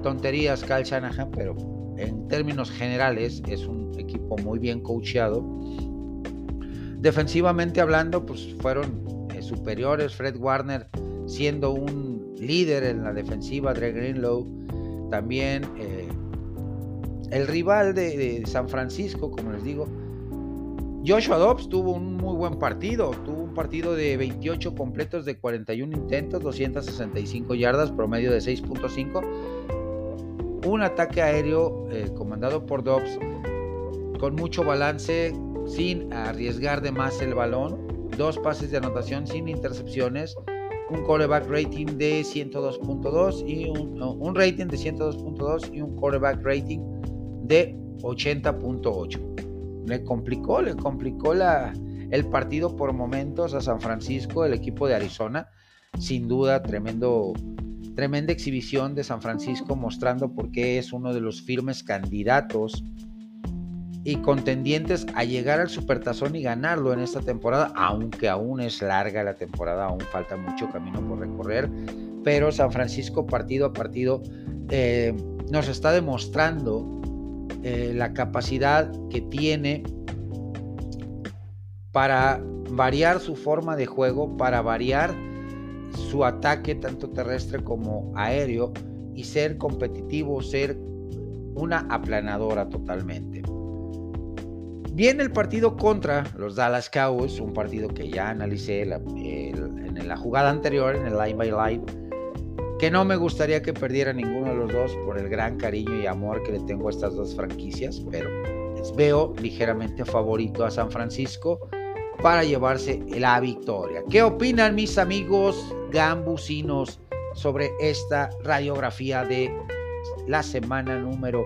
tonterías Cal Shanahan, pero en términos generales es un equipo muy bien coacheado. Defensivamente hablando, pues fueron eh, superiores. Fred Warner siendo un líder en la defensiva, Dre Greenlow también. Eh, el rival de, San Francisco, como les digo, Joshua Dobbs tuvo un muy buen partido. Tuvo un partido de 28 completos de 41 intentos, 265 yardas, promedio de 6.5 un ataque aéreo eh, comandado por Dobbs con mucho balance, sin arriesgar de más el balón, dos pases de anotación sin intercepciones, un quarterback rating de 102.2 y un, rating de 102.2 y un quarterback rating de 80.8. Le complicó, le complicó la, el partido por momentos a San Francisco, el equipo de Arizona. Sin duda, tremendo Tremenda exhibición de San Francisco mostrando por qué es uno de los firmes candidatos y contendientes a llegar al Supertazón y ganarlo en esta temporada, aunque aún es larga la temporada, aún falta mucho camino por recorrer, pero San Francisco partido a partido eh, nos está demostrando eh, la capacidad que tiene para variar su forma de juego, para variar su ataque tanto terrestre como aéreo y ser competitivo, ser una aplanadora totalmente. Viene el partido contra los Dallas Cowboys, un partido que ya analicé en la jugada anterior, en el line by line, que no me gustaría que perdiera ninguno de los dos por el gran cariño y amor que le tengo a estas dos franquicias, pero les veo ligeramente favorito a San Francisco para llevarse la victoria. ¿Qué opinan mis amigos gambusinos sobre esta radiografía de la semana número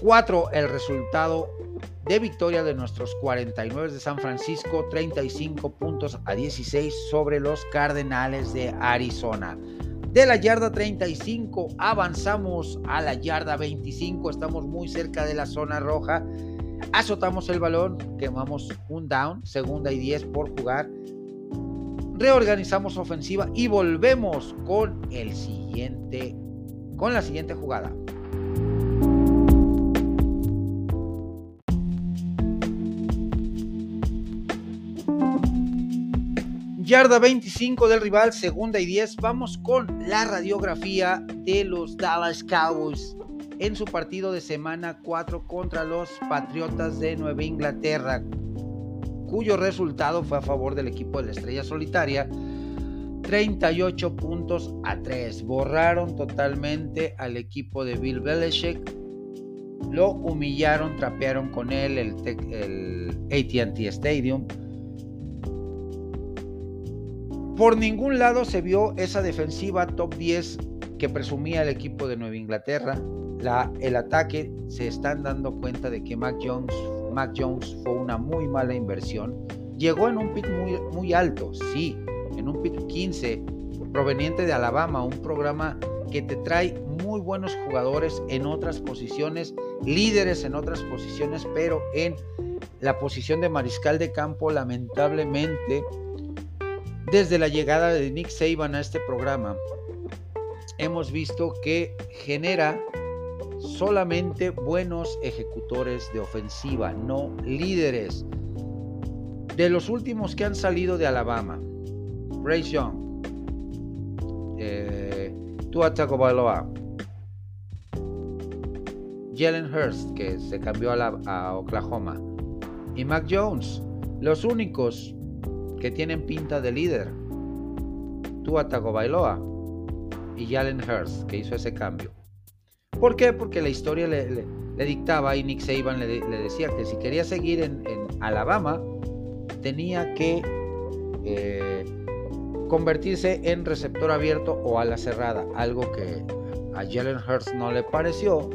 4? El resultado de victoria de nuestros 49 de San Francisco, 35 puntos a 16 sobre los Cardenales de Arizona. De la yarda 35 avanzamos a la yarda 25, estamos muy cerca de la zona roja azotamos el balón, quemamos un down, segunda y 10 por jugar, reorganizamos ofensiva y volvemos con el siguiente, con la siguiente jugada. Yarda 25 del rival, segunda y 10. Vamos con la radiografía de los Dallas Cowboys en su partido de semana 4 contra los Patriotas de Nueva Inglaterra, cuyo resultado fue a favor del equipo de la Estrella Solitaria. 38 puntos a 3. Borraron totalmente al equipo de Bill Belichick. Lo humillaron, trapearon con él el, el ATT Stadium. Por ningún lado se vio esa defensiva top 10 que presumía el equipo de Nueva Inglaterra el ataque se están dando cuenta de que Mac Jones, Mac Jones fue una muy mala inversión. Llegó en un pick muy, muy alto, sí, en un pick 15, proveniente de Alabama, un programa que te trae muy buenos jugadores en otras posiciones, líderes en otras posiciones, pero en la posición de mariscal de campo, lamentablemente, desde la llegada de Nick Saban a este programa, hemos visto que genera solamente buenos ejecutores de ofensiva, no líderes. De los últimos que han salido de Alabama, Bryce Young, eh, Tua Tagovailoa, Jalen Hurst, que se cambió a, Oklahoma, y Mac Jones, los únicos que tienen pinta de líder. Tua Tagovailoa y Jalen Hurst, que hizo ese cambio. ¿Por qué? Porque la historia le, dictaba y Nick Saban le, decía que si quería seguir en, Alabama, tenía que eh, convertirse en receptor abierto o ala cerrada, algo que a Jalen Hurts no le pareció.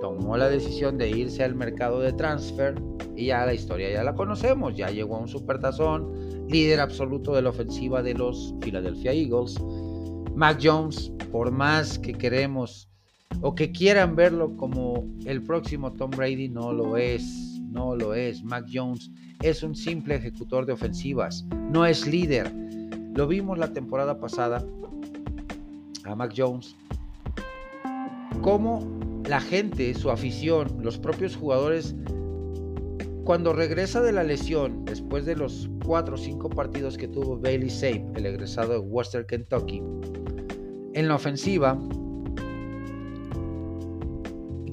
Tomó la decisión de irse al mercado de transfer y ya la historia ya la conocemos. Ya llegó a un supertazón, líder absoluto de la ofensiva de los Philadelphia Eagles Mac Jones, por más que queremos o que quieran verlo como el próximo Tom Brady, no lo es, no lo es. Mac Jones es un simple ejecutor de ofensivas, no es líder. Lo vimos la temporada pasada a Mac Jones, cómo la gente, su afición, los propios jugadores, cuando regresa de la lesión, después de los 4 o 5 partidos que tuvo Bailey Sape, el egresado de Western Kentucky, en la ofensiva,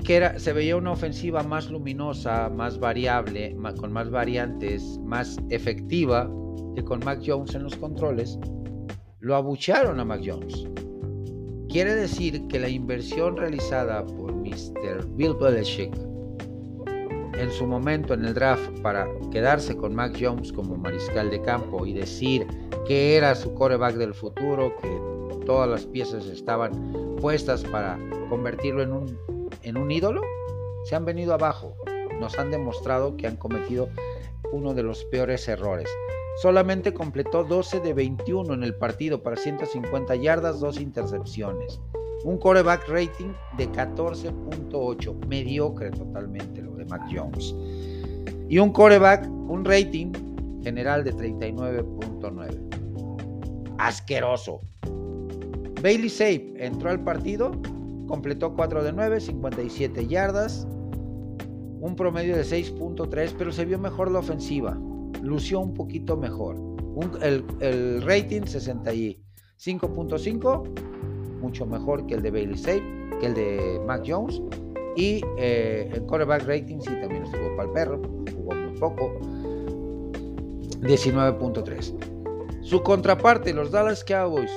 que era, se veía una ofensiva más luminosa, más variable, con más variantes, más efectiva que con Mac Jones en los controles, lo abucharon a Mac Jones. Quiere decir que la inversión realizada por Mr. Bill Belichick en su momento en el draft para quedarse con Mac Jones como mariscal de campo y decir que era su coreback del futuro, que todas las piezas estaban puestas para convertirlo en un, en un ídolo, se han venido abajo. Nos han demostrado que han cometido uno de los peores errores. Solamente completó 12 de 21 en el partido para 150 yardas, dos intercepciones. Un coreback rating de 14.8, mediocre totalmente lo de Mac Jones. Y un coreback, un rating general de 39.9. Asqueroso. Bailey Safe entró al partido, completó 4 de 9, 57 yardas, un promedio de 6.3, pero se vio mejor la ofensiva lució un poquito mejor. el, rating 65.5, mucho mejor que el de Bailey Safe, que el de Mac Jones. Y eh, el quarterback rating sí también estuvo para el perro, jugó muy poco, 19.3. Su contraparte, los Dallas Cowboys,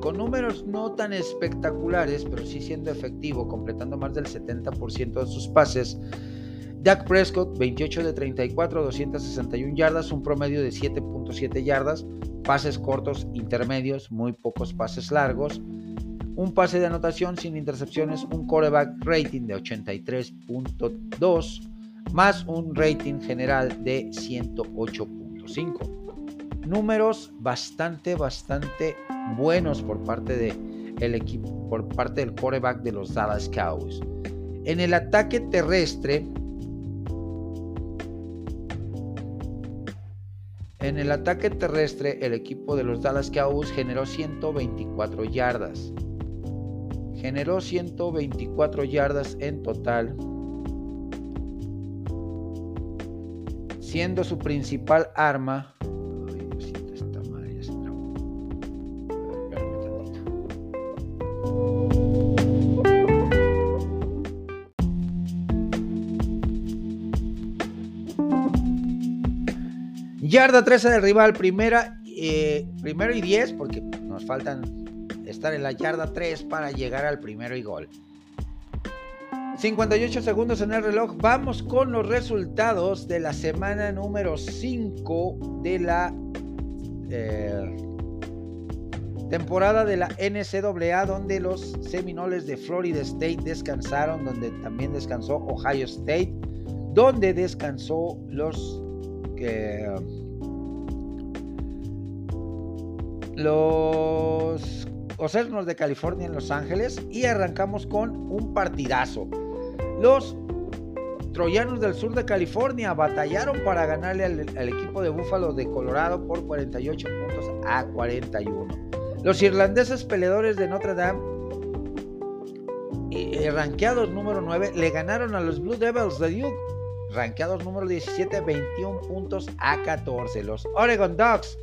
con números no tan espectaculares, pero sí siendo efectivo, completando más del 70% de sus pases, Dak Prescott, 28 de 34, 261 yardas, un promedio de 7.7 yardas, pases cortos, intermedios, muy pocos pases largos, un pase de anotación sin intercepciones, un quarterback rating de 83.2, más un rating general de 108.5. Números bastante, bastante buenos por parte de el equipo, por parte del quarterback de los Dallas Cowboys. En el ataque terrestre, En el ataque terrestre, el equipo de los Dallas Cowboys generó 124 yardas. Generó 124 yardas en total, siendo su principal arma. Yarda 13 del rival, primera, eh, primero y 10, porque nos faltan estar en la yarda 3 para llegar al primero y gol. 58 segundos en el reloj. Vamos con los resultados de la semana número 5 de la eh, temporada de la NCAA, donde los Seminoles de Florida State descansaron, donde también descansó Ohio State, donde descansó los los Ocernos de California en Los Ángeles y arrancamos con un partidazo. Los Troyanos del sur de California batallaron para ganarle al, equipo de Búfalo de Colorado por 48 puntos a 41. Los irlandeses peleadores de Notre Dame, eh, ranqueados número 9, le ganaron a los Blue Devils de Duke rankeados número 17, 21 puntos a 14. Los Oregon Ducks,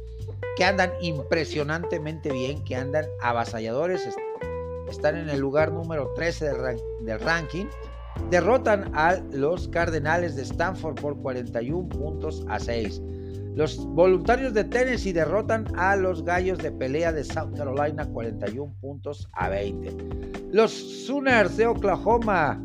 que andan impresionantemente bien, que andan avasalladores, están en el lugar número 13 del, ranking. Derrotan a los Cardenales de Stanford por 41 puntos a 6. Los voluntarios de Tennessee derrotan a los gallos de pelea de South Carolina 41 puntos a 20. Los Sooners de Oklahoma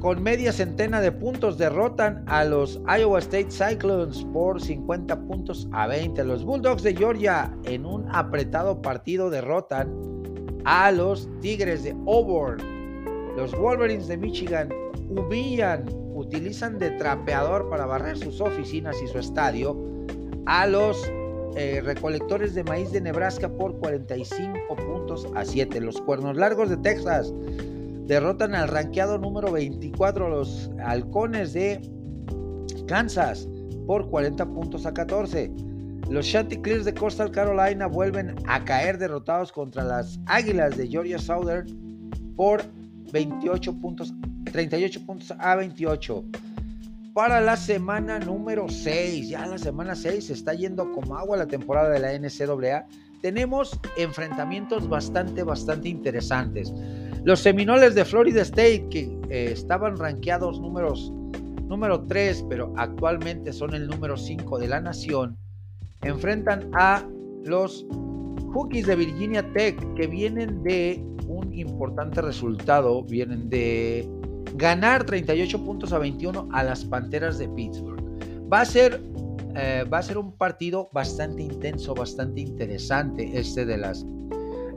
con media centena de puntos derrotan a los Iowa State Cyclones por 50 puntos a 20. Los Bulldogs de Georgia en un apretado partido derrotan a los Tigres de Auburn. Los Wolverines de Michigan humillan, utilizan de trapeador para barrer sus oficinas y su estadio a los eh, recolectores de maíz de Nebraska por 45 puntos a 7. Los cuernos largos de Texas derrotan al ranqueado número 24, los halcones de Kansas, por 40 puntos a 14. Los Chanticleers de Coastal Carolina vuelven a caer derrotados contra las Águilas de Georgia Southern por 28 puntos, 38 puntos a 28 para la semana número 6. Ya la semana 6 se está yendo como agua la temporada de la NCAA. Tenemos enfrentamientos bastante, bastante interesantes. Los Seminoles de Florida State, que eh, estaban rankeados números, número 3, pero actualmente son el número 5 de la nación, enfrentan a los Hokies de Virginia Tech, que vienen de un importante resultado, vienen de ganar 38 puntos a 21 a las Panteras de Pittsburgh. Va a ser, eh, va a ser un partido bastante intenso, bastante interesante este de las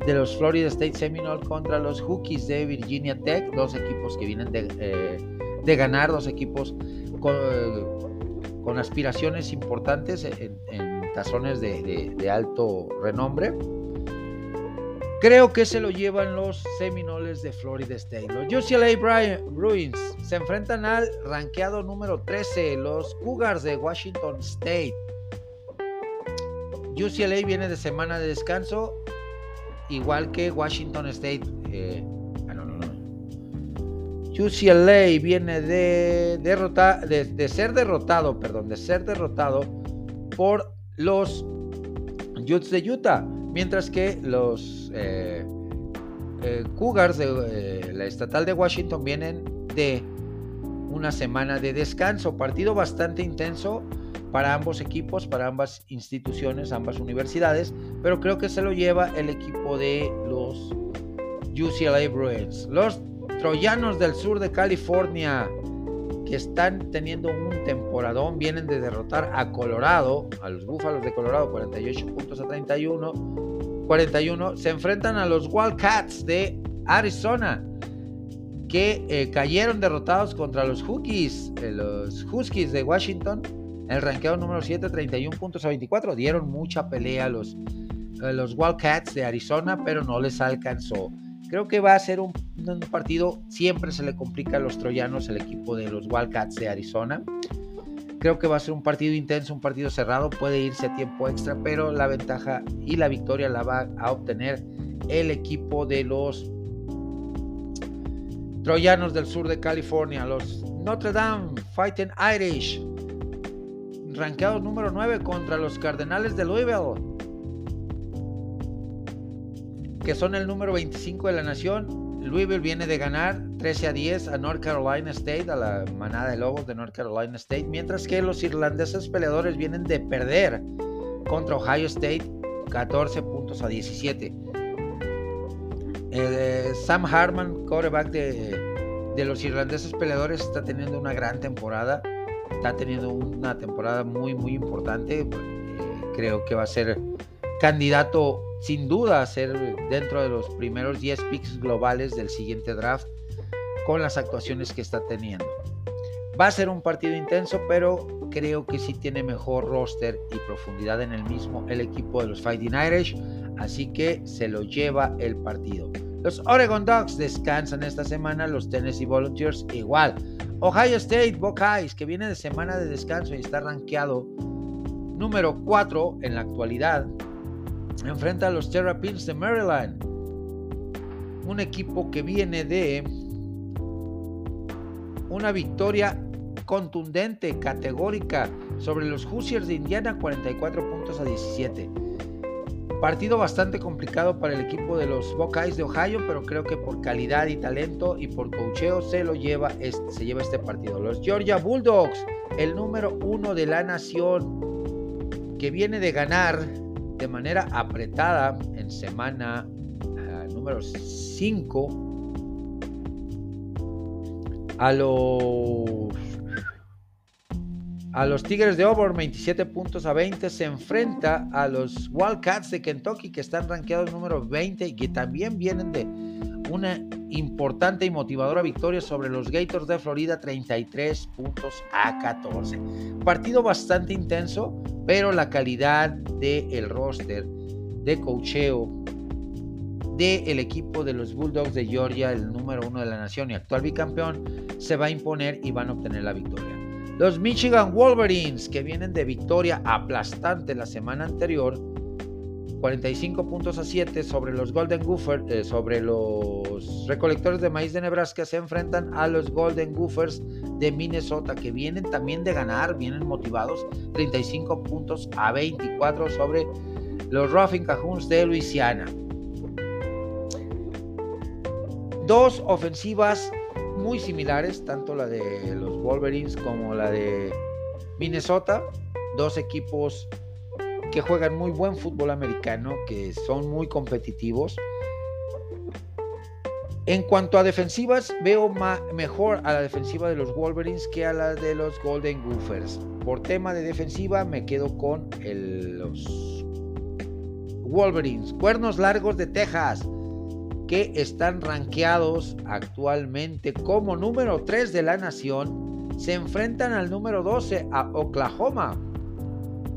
de los Florida State Seminoles contra los Hokies de Virginia Tech, dos equipos que vienen de, eh, ganar, dos equipos con, aspiraciones importantes en, tazones de alto renombre. Creo que se lo llevan los Seminoles de Florida State. Los UCLA Bruins se enfrentan al ranqueado número 13, los Cougars de Washington State. UCLA viene de semana de descanso, igual que Washington State. Eh, ah, no, no, no. UCLA viene de, derrotar, de, ser derrotado, perdón, de ser derrotado por los Utes de Utah. Mientras que los eh, eh, Cougars de la estatal de Washington vienen de una semana de descanso. Partido bastante intenso para ambos equipos, para ambas instituciones, ambas universidades, pero creo que se lo lleva el equipo de los UCLA Bruins. Los Troyanos del sur de California que están teniendo un temporadón, vienen de derrotar a Colorado, a los Búfalos de Colorado, 48 puntos a 31. 41 se enfrentan a los Wildcats de Arizona, que eh, cayeron derrotados contra los Huskies, eh, los Huskies de Washington, el ranqueo número 7, 31 puntos a 24. Dieron mucha pelea a los, a los Wildcats de Arizona, pero no les alcanzó. Creo que va a ser un, partido, siempre se le complica a los troyanos el equipo de los Wildcats de Arizona. Creo que va a ser un partido intenso, un partido cerrado, puede irse a tiempo extra, pero la ventaja y la victoria la va a obtener el equipo de los troyanos del sur de California, los Notre Dame Fighting Irish, rankeados número 9 contra los Cardenales de Louisville que son el número 25 de la nación. Louisville viene de ganar 13 a 10 a North Carolina State, a la manada de lobos de North Carolina State, mientras que los irlandeses peleadores vienen de perder contra Ohio State 14 puntos a 17. Eh, Sam Harman, quarterback de, los irlandeses peleadores, está teniendo una gran temporada. Está teniendo una temporada muy, muy importante. Eh, creo que va a ser candidato sin duda a ser dentro de los primeros 10 picks globales del siguiente draft con las actuaciones que está teniendo. Va a ser un partido intenso, pero creo que sí tiene mejor roster y profundidad en el mismo el equipo de los Fighting Irish, así que se lo lleva el partido. Los Oregon Ducks descansan esta semana, los Tennessee Volunteers igual. Ohio State Buckeyes, que viene de semana de descanso y está rankeado número 4 en la actualidad, enfrenta a los Terrapins de Maryland. Un equipo que viene de una victoria contundente, categórica sobre los Hoosiers de Indiana, 44 puntos a 17. Partido bastante complicado para el equipo de los Buckeyes de Ohio, pero creo que por calidad y talento y por cocheo se lo lleva este, se lleva este partido. Los Georgia Bulldogs, el número uno de la nación, que viene de ganar de manera apretada en semana ah, número 5 a los a los Tigres de Auburn 27 puntos a 20 se enfrenta a los Wildcats de Kentucky que están rankeados número 20 y que también vienen de una importante y motivadora victoria sobre los Gators de Florida, 33 puntos a 14. Partido bastante intenso, pero la calidad del roster de cocheo del equipo de los Bulldogs de Georgia, el número uno de la nación y actual bicampeón, se va a imponer y van a obtener la victoria. Los Michigan Wolverines, que vienen de victoria aplastante la semana anterior, 45 puntos a 7 sobre los Golden Gophers, eh, sobre los recolectores de maíz de Nebraska, se enfrentan a los Golden Gophers de Minnesota, que vienen también de ganar, vienen motivados, 35 puntos a 24 sobre los Ruffin Cajuns de Luisiana. Dos ofensivas muy similares, tanto la de los Wolverines como la de Minnesota, dos equipos que juegan muy buen fútbol americano, que son muy competitivos. En cuanto a defensivas, veo mejor a la defensiva de los Wolverines que a la de los Golden Gophers. Por tema de defensiva me quedo con los Wolverines. Cuernos largos de Texas, que están rankeados actualmente como número 3 de la nación, se enfrentan al número 12 a Oklahoma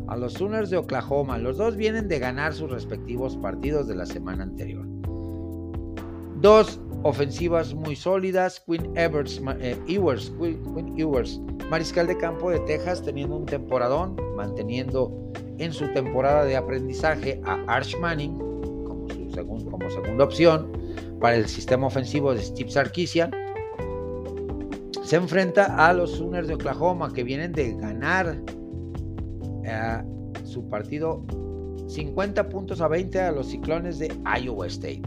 a los Sooners de Oklahoma. Los dos vienen de ganar sus respectivos partidos de la semana anterior. Dos ofensivas muy sólidas. Quinn Evers, eh, Quinn, Ewers, mariscal de campo de Texas, teniendo un temporadón, manteniendo en su temporada de aprendizaje a Arch Manning como segunda opción para el sistema ofensivo de Steve Sarkisian. Se enfrenta a los Sooners de Oklahoma que vienen de ganar su partido 50 puntos a 20 a los ciclones de Iowa State.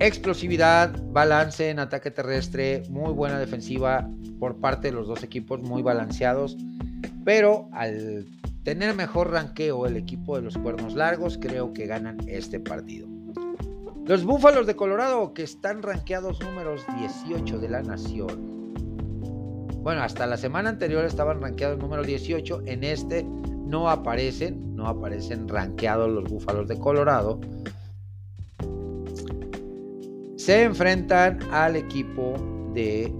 Explosividad, balance en ataque terrestre, muy buena defensiva por parte de los dos equipos, muy balanceados. Pero al tener mejor ranqueo el equipo de los cuernos largos, creo que ganan este partido. Los Búfalos de Colorado, que están ranqueados números 18 de la nación, bueno, hasta la semana anterior estaban rankeados número 18. En este no aparecen, no aparecen rankeados los Búfalos de Colorado. Se enfrentan al equipo de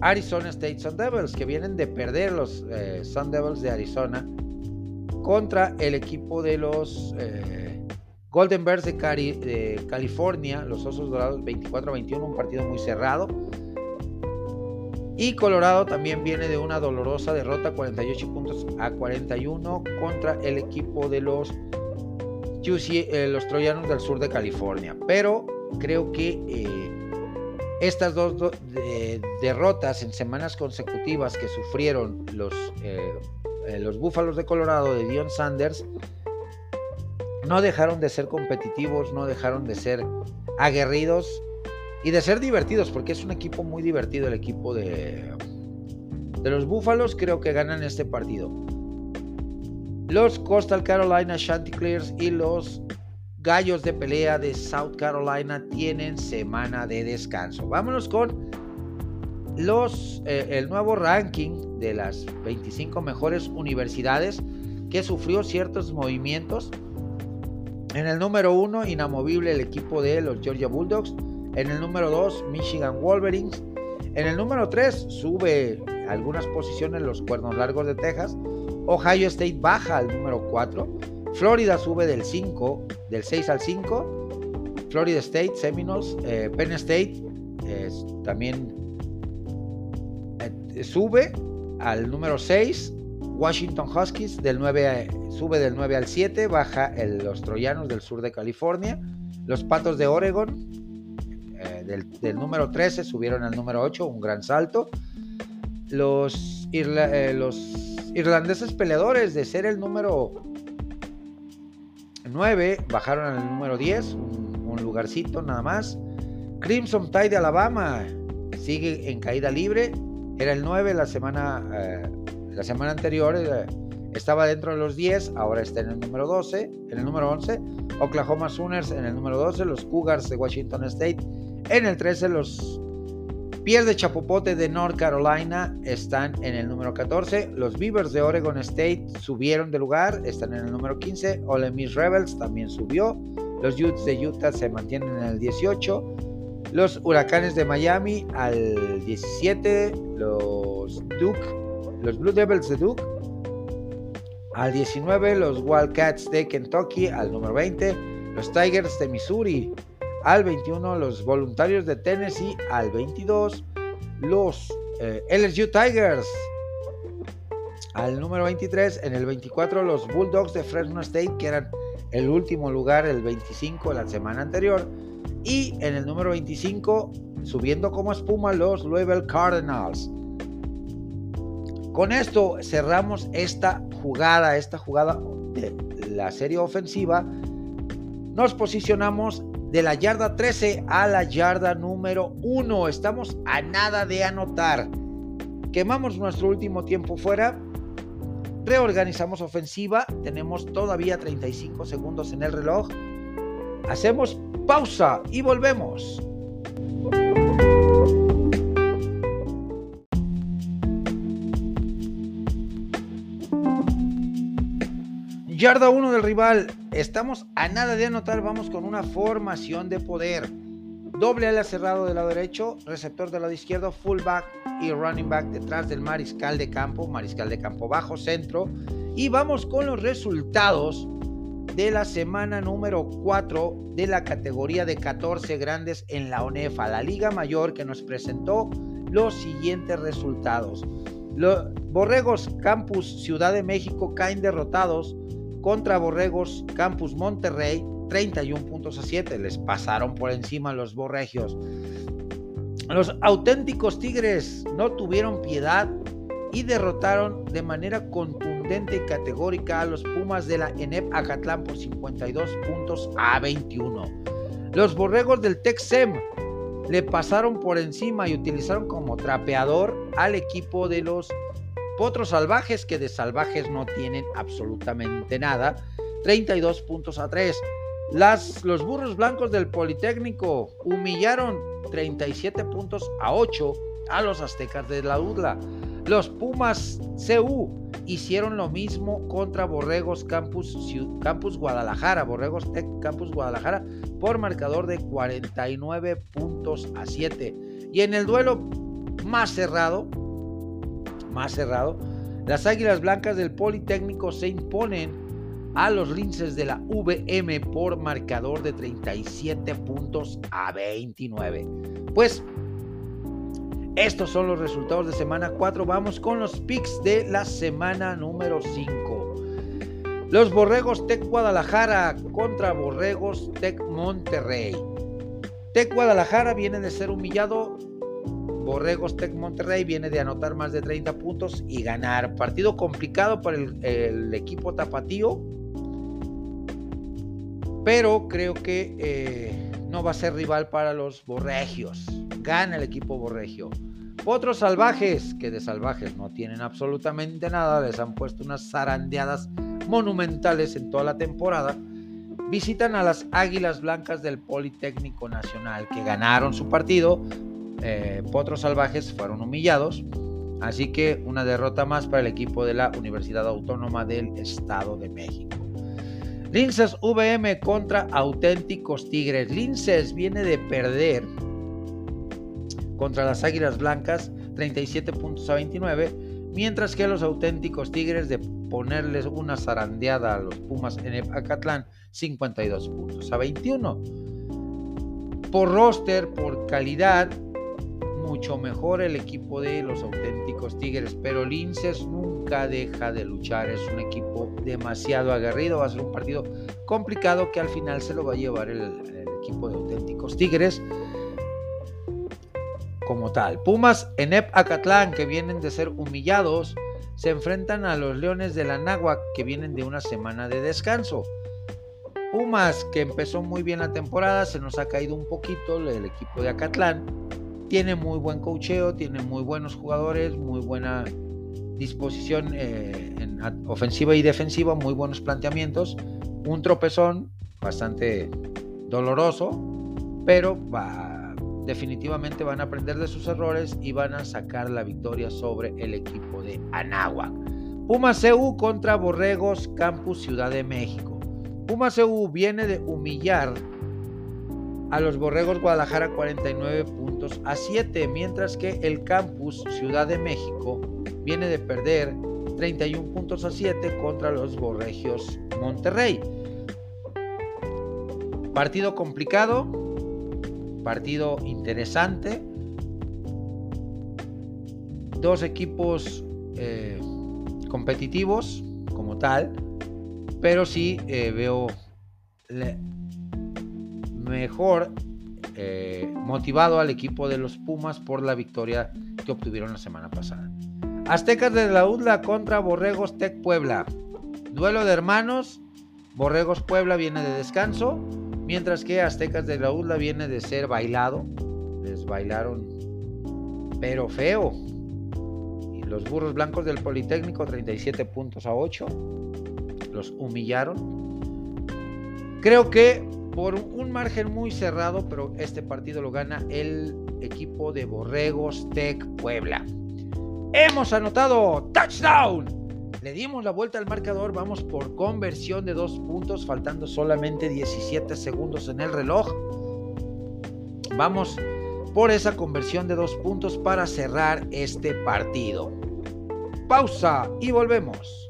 Arizona State Sun Devils, que vienen de perder los eh, Sun Devils de Arizona contra el equipo de los eh, Golden Bears de, California, los Osos Dorados 24-21, un partido muy cerrado. Y Colorado también viene de una dolorosa derrota 48 puntos a 41 contra el equipo de los, eh, los Troyanos del sur de California. Pero creo que eh, estas dos derrotas en semanas consecutivas que sufrieron los, eh, los Búfalos de Colorado de Dion Sanders no dejaron de ser competitivos, no dejaron de ser aguerridos y de ser divertidos, porque es un equipo muy divertido el equipo de, de los Búfalos, creo que ganan este partido. Los Coastal Carolina Chanticleers y los Gallos de Pelea de South Carolina tienen semana de descanso. Vámonos con los, eh, el nuevo ranking de las 25 mejores universidades que sufrió ciertos movimientos. En el número uno, inamovible el equipo de los Georgia Bulldogs. En el número 2, Michigan Wolverines. En el número 3, sube algunas posiciones los Cuernos Largos de Texas. Ohio State baja al número 4. Florida sube del 5, del 6 al 5. Florida State, Seminoles, eh, Penn State también eh, sube al número 6. Washington Huskies del 9, sube del 9 al 7, baja los Troyanos del sur de California. Los Patos de Oregon eh, del, número 13 subieron al número 8, un gran salto. Los, eh, los irlandeses peleadores de ser el número 9 bajaron al número 10, un, lugarcito nada más. Crimson Tide de Alabama sigue en caída libre, era el 9 la semana, eh, la semana anterior. estaba dentro de los 10, ahora está en el número 12, en el número 11. Oklahoma Sooners en el número 12, los Cougars de Washington State en el 13, los Pies de Chapopote de North Carolina están en el número 14. Los Beavers de Oregon State subieron de lugar, están en el número 15. Ole Miss Rebels también subió. Los Utes de Utah se mantienen en el 18. Los Huracanes de Miami al 17. Los Duke, los Blue Devils de Duke al 19. Los Wildcats de Kentucky al número 20. Los Tigers de Missouri al 21. Los Voluntarios de Tennessee al 22. Los eh, LSU Tigers al número 23. En el 24 los Bulldogs de Fresno State, que eran el último lugar, el 25 la semana anterior. Y en el número 25, subiendo como espuma, los Louisville Cardinals. Con esto cerramos esta jugada, esta jugada de la serie ofensiva. Nos posicionamos de la yarda 13 a la yarda número 1. Estamos a nada de anotar. Quemamos nuestro último tiempo fuera reorganizamos ofensiva, tenemos todavía 35 segundos en el reloj. Hacemos pausa y volvemos. Yarda 1 del rival. Estamos a nada de anotar. Vamos con una formación de poder. Doble ala cerrado del lado derecho, receptor del lado izquierdo, fullback y running back detrás del mariscal de campo, mariscal de campo bajo, centro. Y vamos con los resultados de la semana número 4 de la categoría de 14 grandes en la ONEFA, la Liga Mayor que nos presentó los siguientes resultados. Los Borregos Campus Ciudad de México caen derrotados contra Borregos Campus Monterrey 31 puntos a 7. Les pasaron por encima los borregios. Los auténticos Tigres no tuvieron piedad y derrotaron de manera contundente y categórica a los Pumas de la ENEP Acatlán por 52 puntos a 21. Los borregos del Texem le pasaron por encima y utilizaron como trapeador al equipo de los Potros Salvajes, que de salvajes no tienen absolutamente nada. 32 puntos a 3 los burros blancos del Politécnico humillaron 37 puntos a 8 a los aztecas de la UDLA. Los Pumas CU hicieron lo mismo contra Borregos Campus, Campus Guadalajara, Borregos Tech Campus Guadalajara, por marcador de 49 puntos a 7. Y en el duelo más cerrado, más cerrado, las Águilas Blancas del Politécnico se imponen a los linces de la VM por marcador de 37 puntos a 29. Pues estos son los resultados de semana 4. Vamos con los picks de la semana número 5. Los Borregos Tec Guadalajara contra Borregos Tec Monterrey. Tec Guadalajara viene de ser humillado. Borregos Tec Monterrey viene de anotar más de 30 puntos y ganar. Partido complicado para el, equipo tapatío pero creo que eh, no va a ser rival para los borregios. Gana el equipo borregio. Otros salvajes, que de salvajes no tienen absolutamente nada, les han puesto unas zarandeadas monumentales en toda la temporada, visitan a las Águilas Blancas del Politécnico Nacional, que ganaron su partido. Eh, Potros Salvajes fueron humillados. Así que una derrota más para el equipo de la Universidad Autónoma del Estado de México. Linces VM contra auténticos Tigres. Linces viene de perder contra las Águilas Blancas 37 puntos a 29, mientras que los auténticos Tigres de ponerles una zarandeada a los Pumas en Acatlán 52 puntos a 21. Por roster, por calidad, mucho mejor el equipo de los auténticos Tigres, pero Linces nunca deja de luchar, es un equipo demasiado aguerrido, va a ser un partido complicado que al final se lo va a llevar el, equipo de auténticos Tigres como tal. Pumas en Acatlán, que vienen de ser humillados, se enfrentan a los Leones de la Náhuac, que vienen de una semana de descanso. Pumas, que empezó muy bien la temporada, se nos ha caído un poquito el equipo de Acatlán tiene muy buen cocheo, tiene muy buenos jugadores, muy buena disposición eh, en ofensiva y defensiva, muy buenos planteamientos. Un tropezón bastante doloroso, pero va, definitivamente van a aprender de sus errores y van a sacar la victoria sobre el equipo de Anáhuac. Pumas CU contra Borregos Campus Ciudad de México. Pumas EU viene de humillar a los Borregos Guadalajara 49 puntos a 7, mientras que el Campus Ciudad de México viene de perder 31 puntos a 7 contra los Borregios Monterrey. Partido complicado, partido interesante. Dos equipos eh, competitivos como tal, pero sí eh, veo mejor eh, motivado al equipo de los Pumas por la victoria que obtuvieron la semana pasada. Aztecas de la UDLA contra Borregos Tec Puebla. Duelo de hermanos. Borregos Puebla viene de descanso. Mientras que Aztecas de la UDLA viene de ser bailado. Les bailaron pero feo. Y los burros blancos del Politécnico 37 puntos a 8. Los humillaron. Creo que por un margen muy cerrado, pero este partido lo gana el equipo de Borregos Tec Puebla. Hemos anotado touchdown. Le dimos la vuelta al marcador, vamos por conversión de dos puntos, faltando solamente 17 segundos en el reloj. Vamos por esa conversión de dos puntos para cerrar este partido. Pausa y volvemos.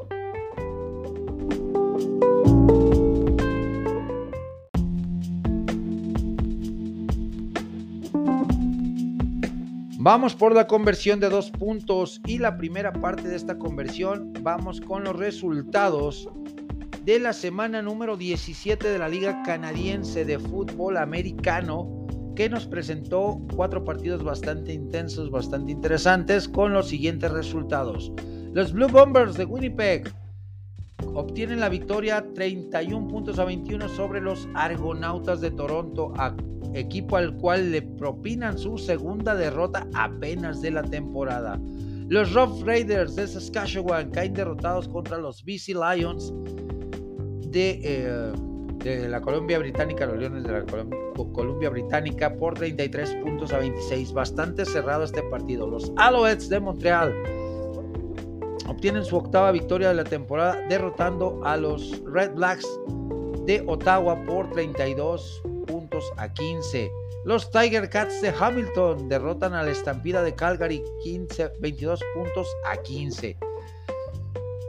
Vamos por la conversión de dos puntos y la primera parte de esta conversión vamos con los resultados de la semana número 17 de la Liga Canadiense de Fútbol Americano que nos presentó cuatro partidos bastante intensos, bastante interesantes con los siguientes resultados. Los Blue Bombers de Winnipeg obtienen la victoria 31 puntos a 21 sobre los Argonautas de Toronto equipo al cual le propinan su segunda derrota apenas de la temporada. Los Rough Raiders de Saskatchewan caen derrotados contra los BC Lions de, eh, la Columbia Británica, los Leones de la Columbia, Británica, por 33 puntos a 26. Bastante cerrado este partido. Los Alouettes de Montreal obtienen su octava victoria de la temporada, derrotando a los Red Blacks de Ottawa por 32 a 15. Los Tiger Cats de Hamilton derrotan a la estampida de Calgary 15, 22 puntos a 15.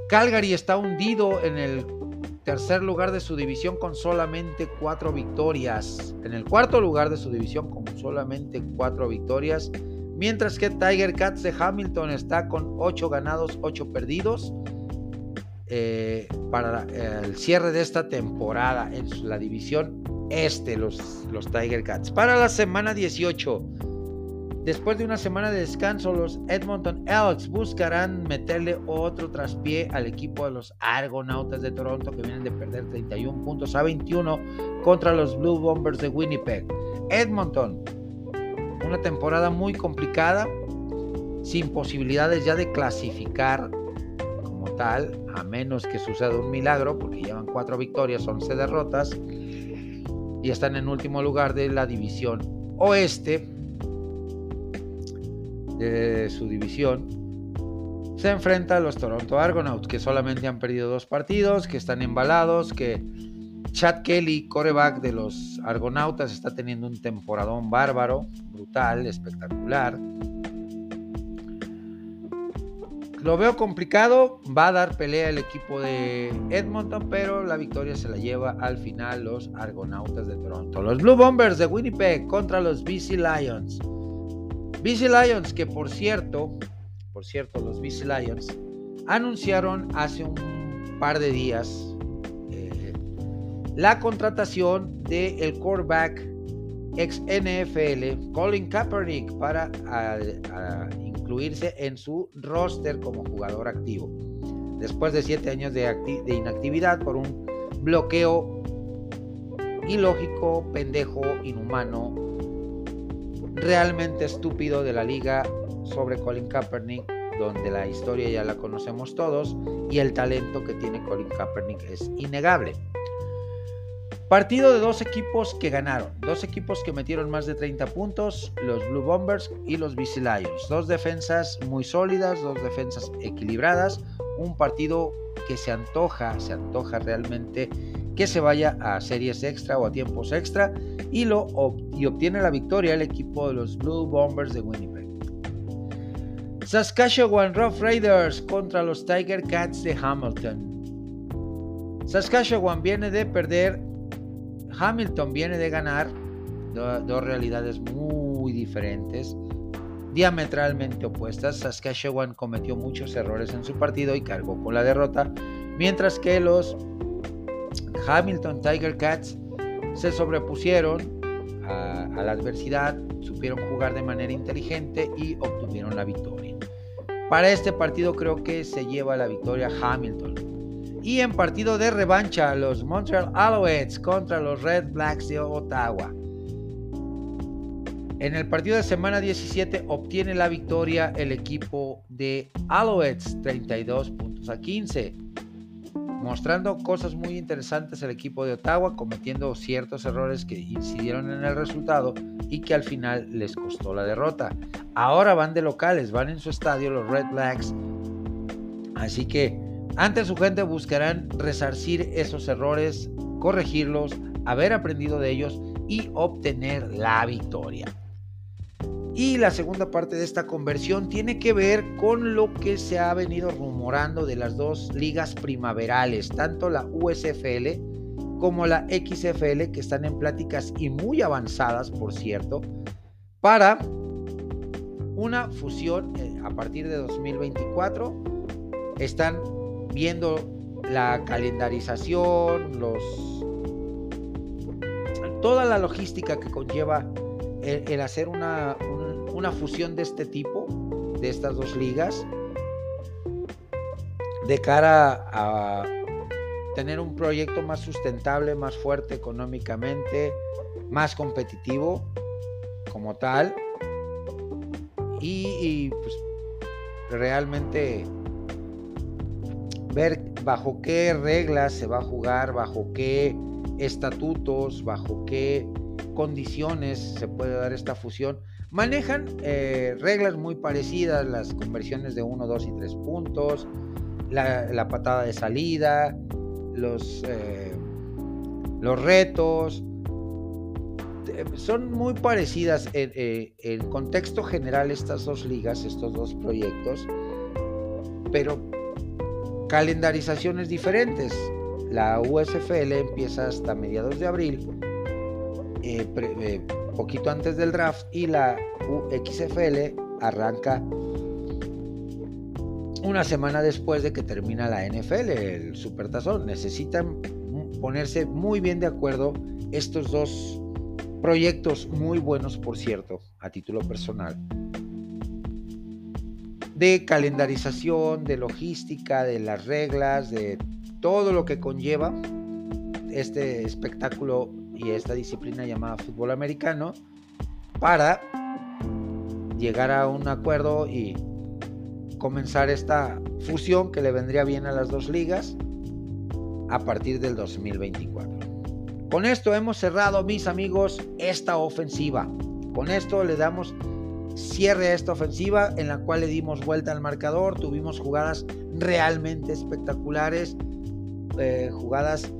Calgary está hundido en el tercer lugar de su división con solamente cuatro victorias. En el cuarto lugar de su división con solamente cuatro victorias. Mientras que Tiger Cats de Hamilton está con 8 ganados, 8 perdidos. Eh, para el cierre de esta temporada en la división este, los, los Tiger Cats. Para la semana 18, después de una semana de descanso, los Edmonton Elks buscarán meterle otro traspié al equipo de los Argonautas de Toronto que vienen de perder 31 puntos a 21 contra los Blue Bombers de Winnipeg. Edmonton, una temporada muy complicada, sin posibilidades ya de clasificar como tal, a menos que suceda un milagro, porque llevan cuatro victorias, 11 derrotas y están en último lugar de la división oeste de su división. Se enfrenta a los Toronto Argonauts, que solamente han perdido dos partidos, que están embalados, que Chad Kelly, coreback de los Argonautas, está teniendo un temporadón bárbaro, brutal, espectacular. Lo veo complicado, va a dar pelea el equipo de Edmonton, pero la victoria se la lleva al final los Argonautas de Toronto. Los Blue Bombers de Winnipeg contra los BC Lions. BC Lions que por cierto, por cierto, los BC Lions anunciaron hace un par de días eh, la contratación del el quarterback ex NFL Colin Kaepernick para incluirse en su roster como jugador activo. Después de siete años de, de inactividad por un bloqueo ilógico, pendejo, inhumano, realmente estúpido de la liga sobre Colin Kaepernick, donde la historia ya la conocemos todos y el talento que tiene Colin Kaepernick es innegable. Partido de dos equipos que ganaron, dos equipos que metieron más de 30 puntos, los Blue Bombers y los BC Lions. Dos defensas muy sólidas, dos defensas equilibradas, un partido que se antoja, se antoja realmente que se vaya a series extra o a tiempos extra y, lo, y obtiene la victoria el equipo de los Blue Bombers de Winnipeg. Saskatchewan Rough Raiders contra los Tiger Cats de Hamilton. Saskatchewan viene de perder, Hamilton viene de ganar, dos realidades muy diferentes diametralmente opuestas. Saskatchewan cometió muchos errores en su partido y cargó con la derrota, mientras que los Hamilton Tiger Cats se sobrepusieron a, la adversidad, supieron jugar de manera inteligente y obtuvieron la victoria. Para este partido creo que se lleva la victoria Hamilton. Y en partido de revancha, los Montreal Alouettes contra los Red Blacks de Ottawa. En el partido de semana 17 obtiene la victoria el equipo de Alouettes 32 puntos a 15, mostrando cosas muy interesantes el equipo de Ottawa, cometiendo ciertos errores que incidieron en el resultado y que al final les costó la derrota. Ahora van de locales, van en su estadio los Red Blacks, así que ante su gente buscarán resarcir esos errores, corregirlos, haber aprendido de ellos y obtener la victoria. Y la segunda parte de esta conversión tiene que ver con lo que se ha venido rumorando de las dos ligas primaverales, tanto la USFL como la XFL, que están en pláticas y muy avanzadas, por cierto, para una fusión eh, a partir de 2024. Están viendo la calendarización, los toda la logística que conlleva el, hacer una, una fusión de este tipo, de estas dos ligas, de cara a tener un proyecto más sustentable, más fuerte económicamente, más competitivo como tal. Y, pues realmente ver bajo qué reglas se va a jugar, bajo qué estatutos, bajo qué condiciones se puede dar esta fusión Manejan eh, reglas muy parecidas, las conversiones de 1, 2 y 3 puntos, la, patada de salida, los, eh, los retos. Eh, son muy parecidas en, en contexto general estas dos ligas, estos dos proyectos, pero calendarizaciones diferentes. La USFL empieza hasta mediados de abril poquito antes del draft y la UXFL arranca una semana después de que termina la NFL, el Supertazón. Necesitan ponerse muy bien de acuerdo estos dos proyectos muy buenos, por cierto, a título personal, de calendarización, de logística, de las reglas, de todo lo que conlleva este espectáculo y esta disciplina llamada fútbol americano para llegar a un acuerdo y comenzar esta fusión que le vendría bien a las dos ligas a partir del 2024. Con esto hemos cerrado, mis amigos, esta ofensiva. Con esto le damos cierre a esta ofensiva en la cual le dimos vuelta al marcador, tuvimos jugadas realmente espectaculares, eh, jugadas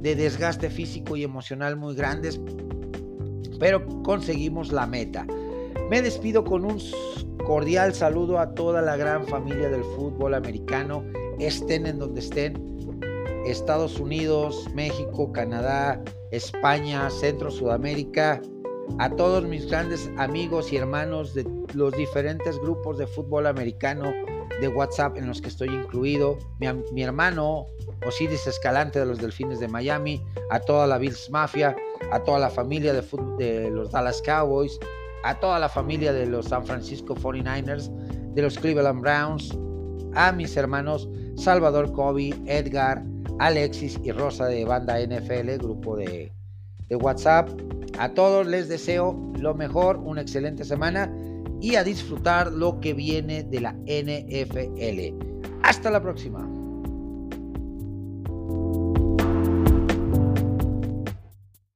de desgaste físico y emocional muy grandes, pero conseguimos la meta. Me despido con un cordial saludo a toda la gran familia del fútbol americano, estén en donde estén, Estados Unidos, México, Canadá, España, Centro, Sudamérica, a todos mis grandes amigos y hermanos de los diferentes grupos de fútbol americano de WhatsApp en los que estoy incluido, mi, hermano Osiris Escalante de los Delfines de Miami, a toda la Bills Mafia, a toda la familia de, de los Dallas Cowboys, a toda la familia de los San Francisco 49ers, de los Cleveland Browns, a mis hermanos Salvador Kobe, Edgar, Alexis y Rosa de Banda NFL, grupo de, de WhatsApp. A todos les deseo lo mejor, una excelente semana y a disfrutar lo que viene de la NFL. Hasta la próxima.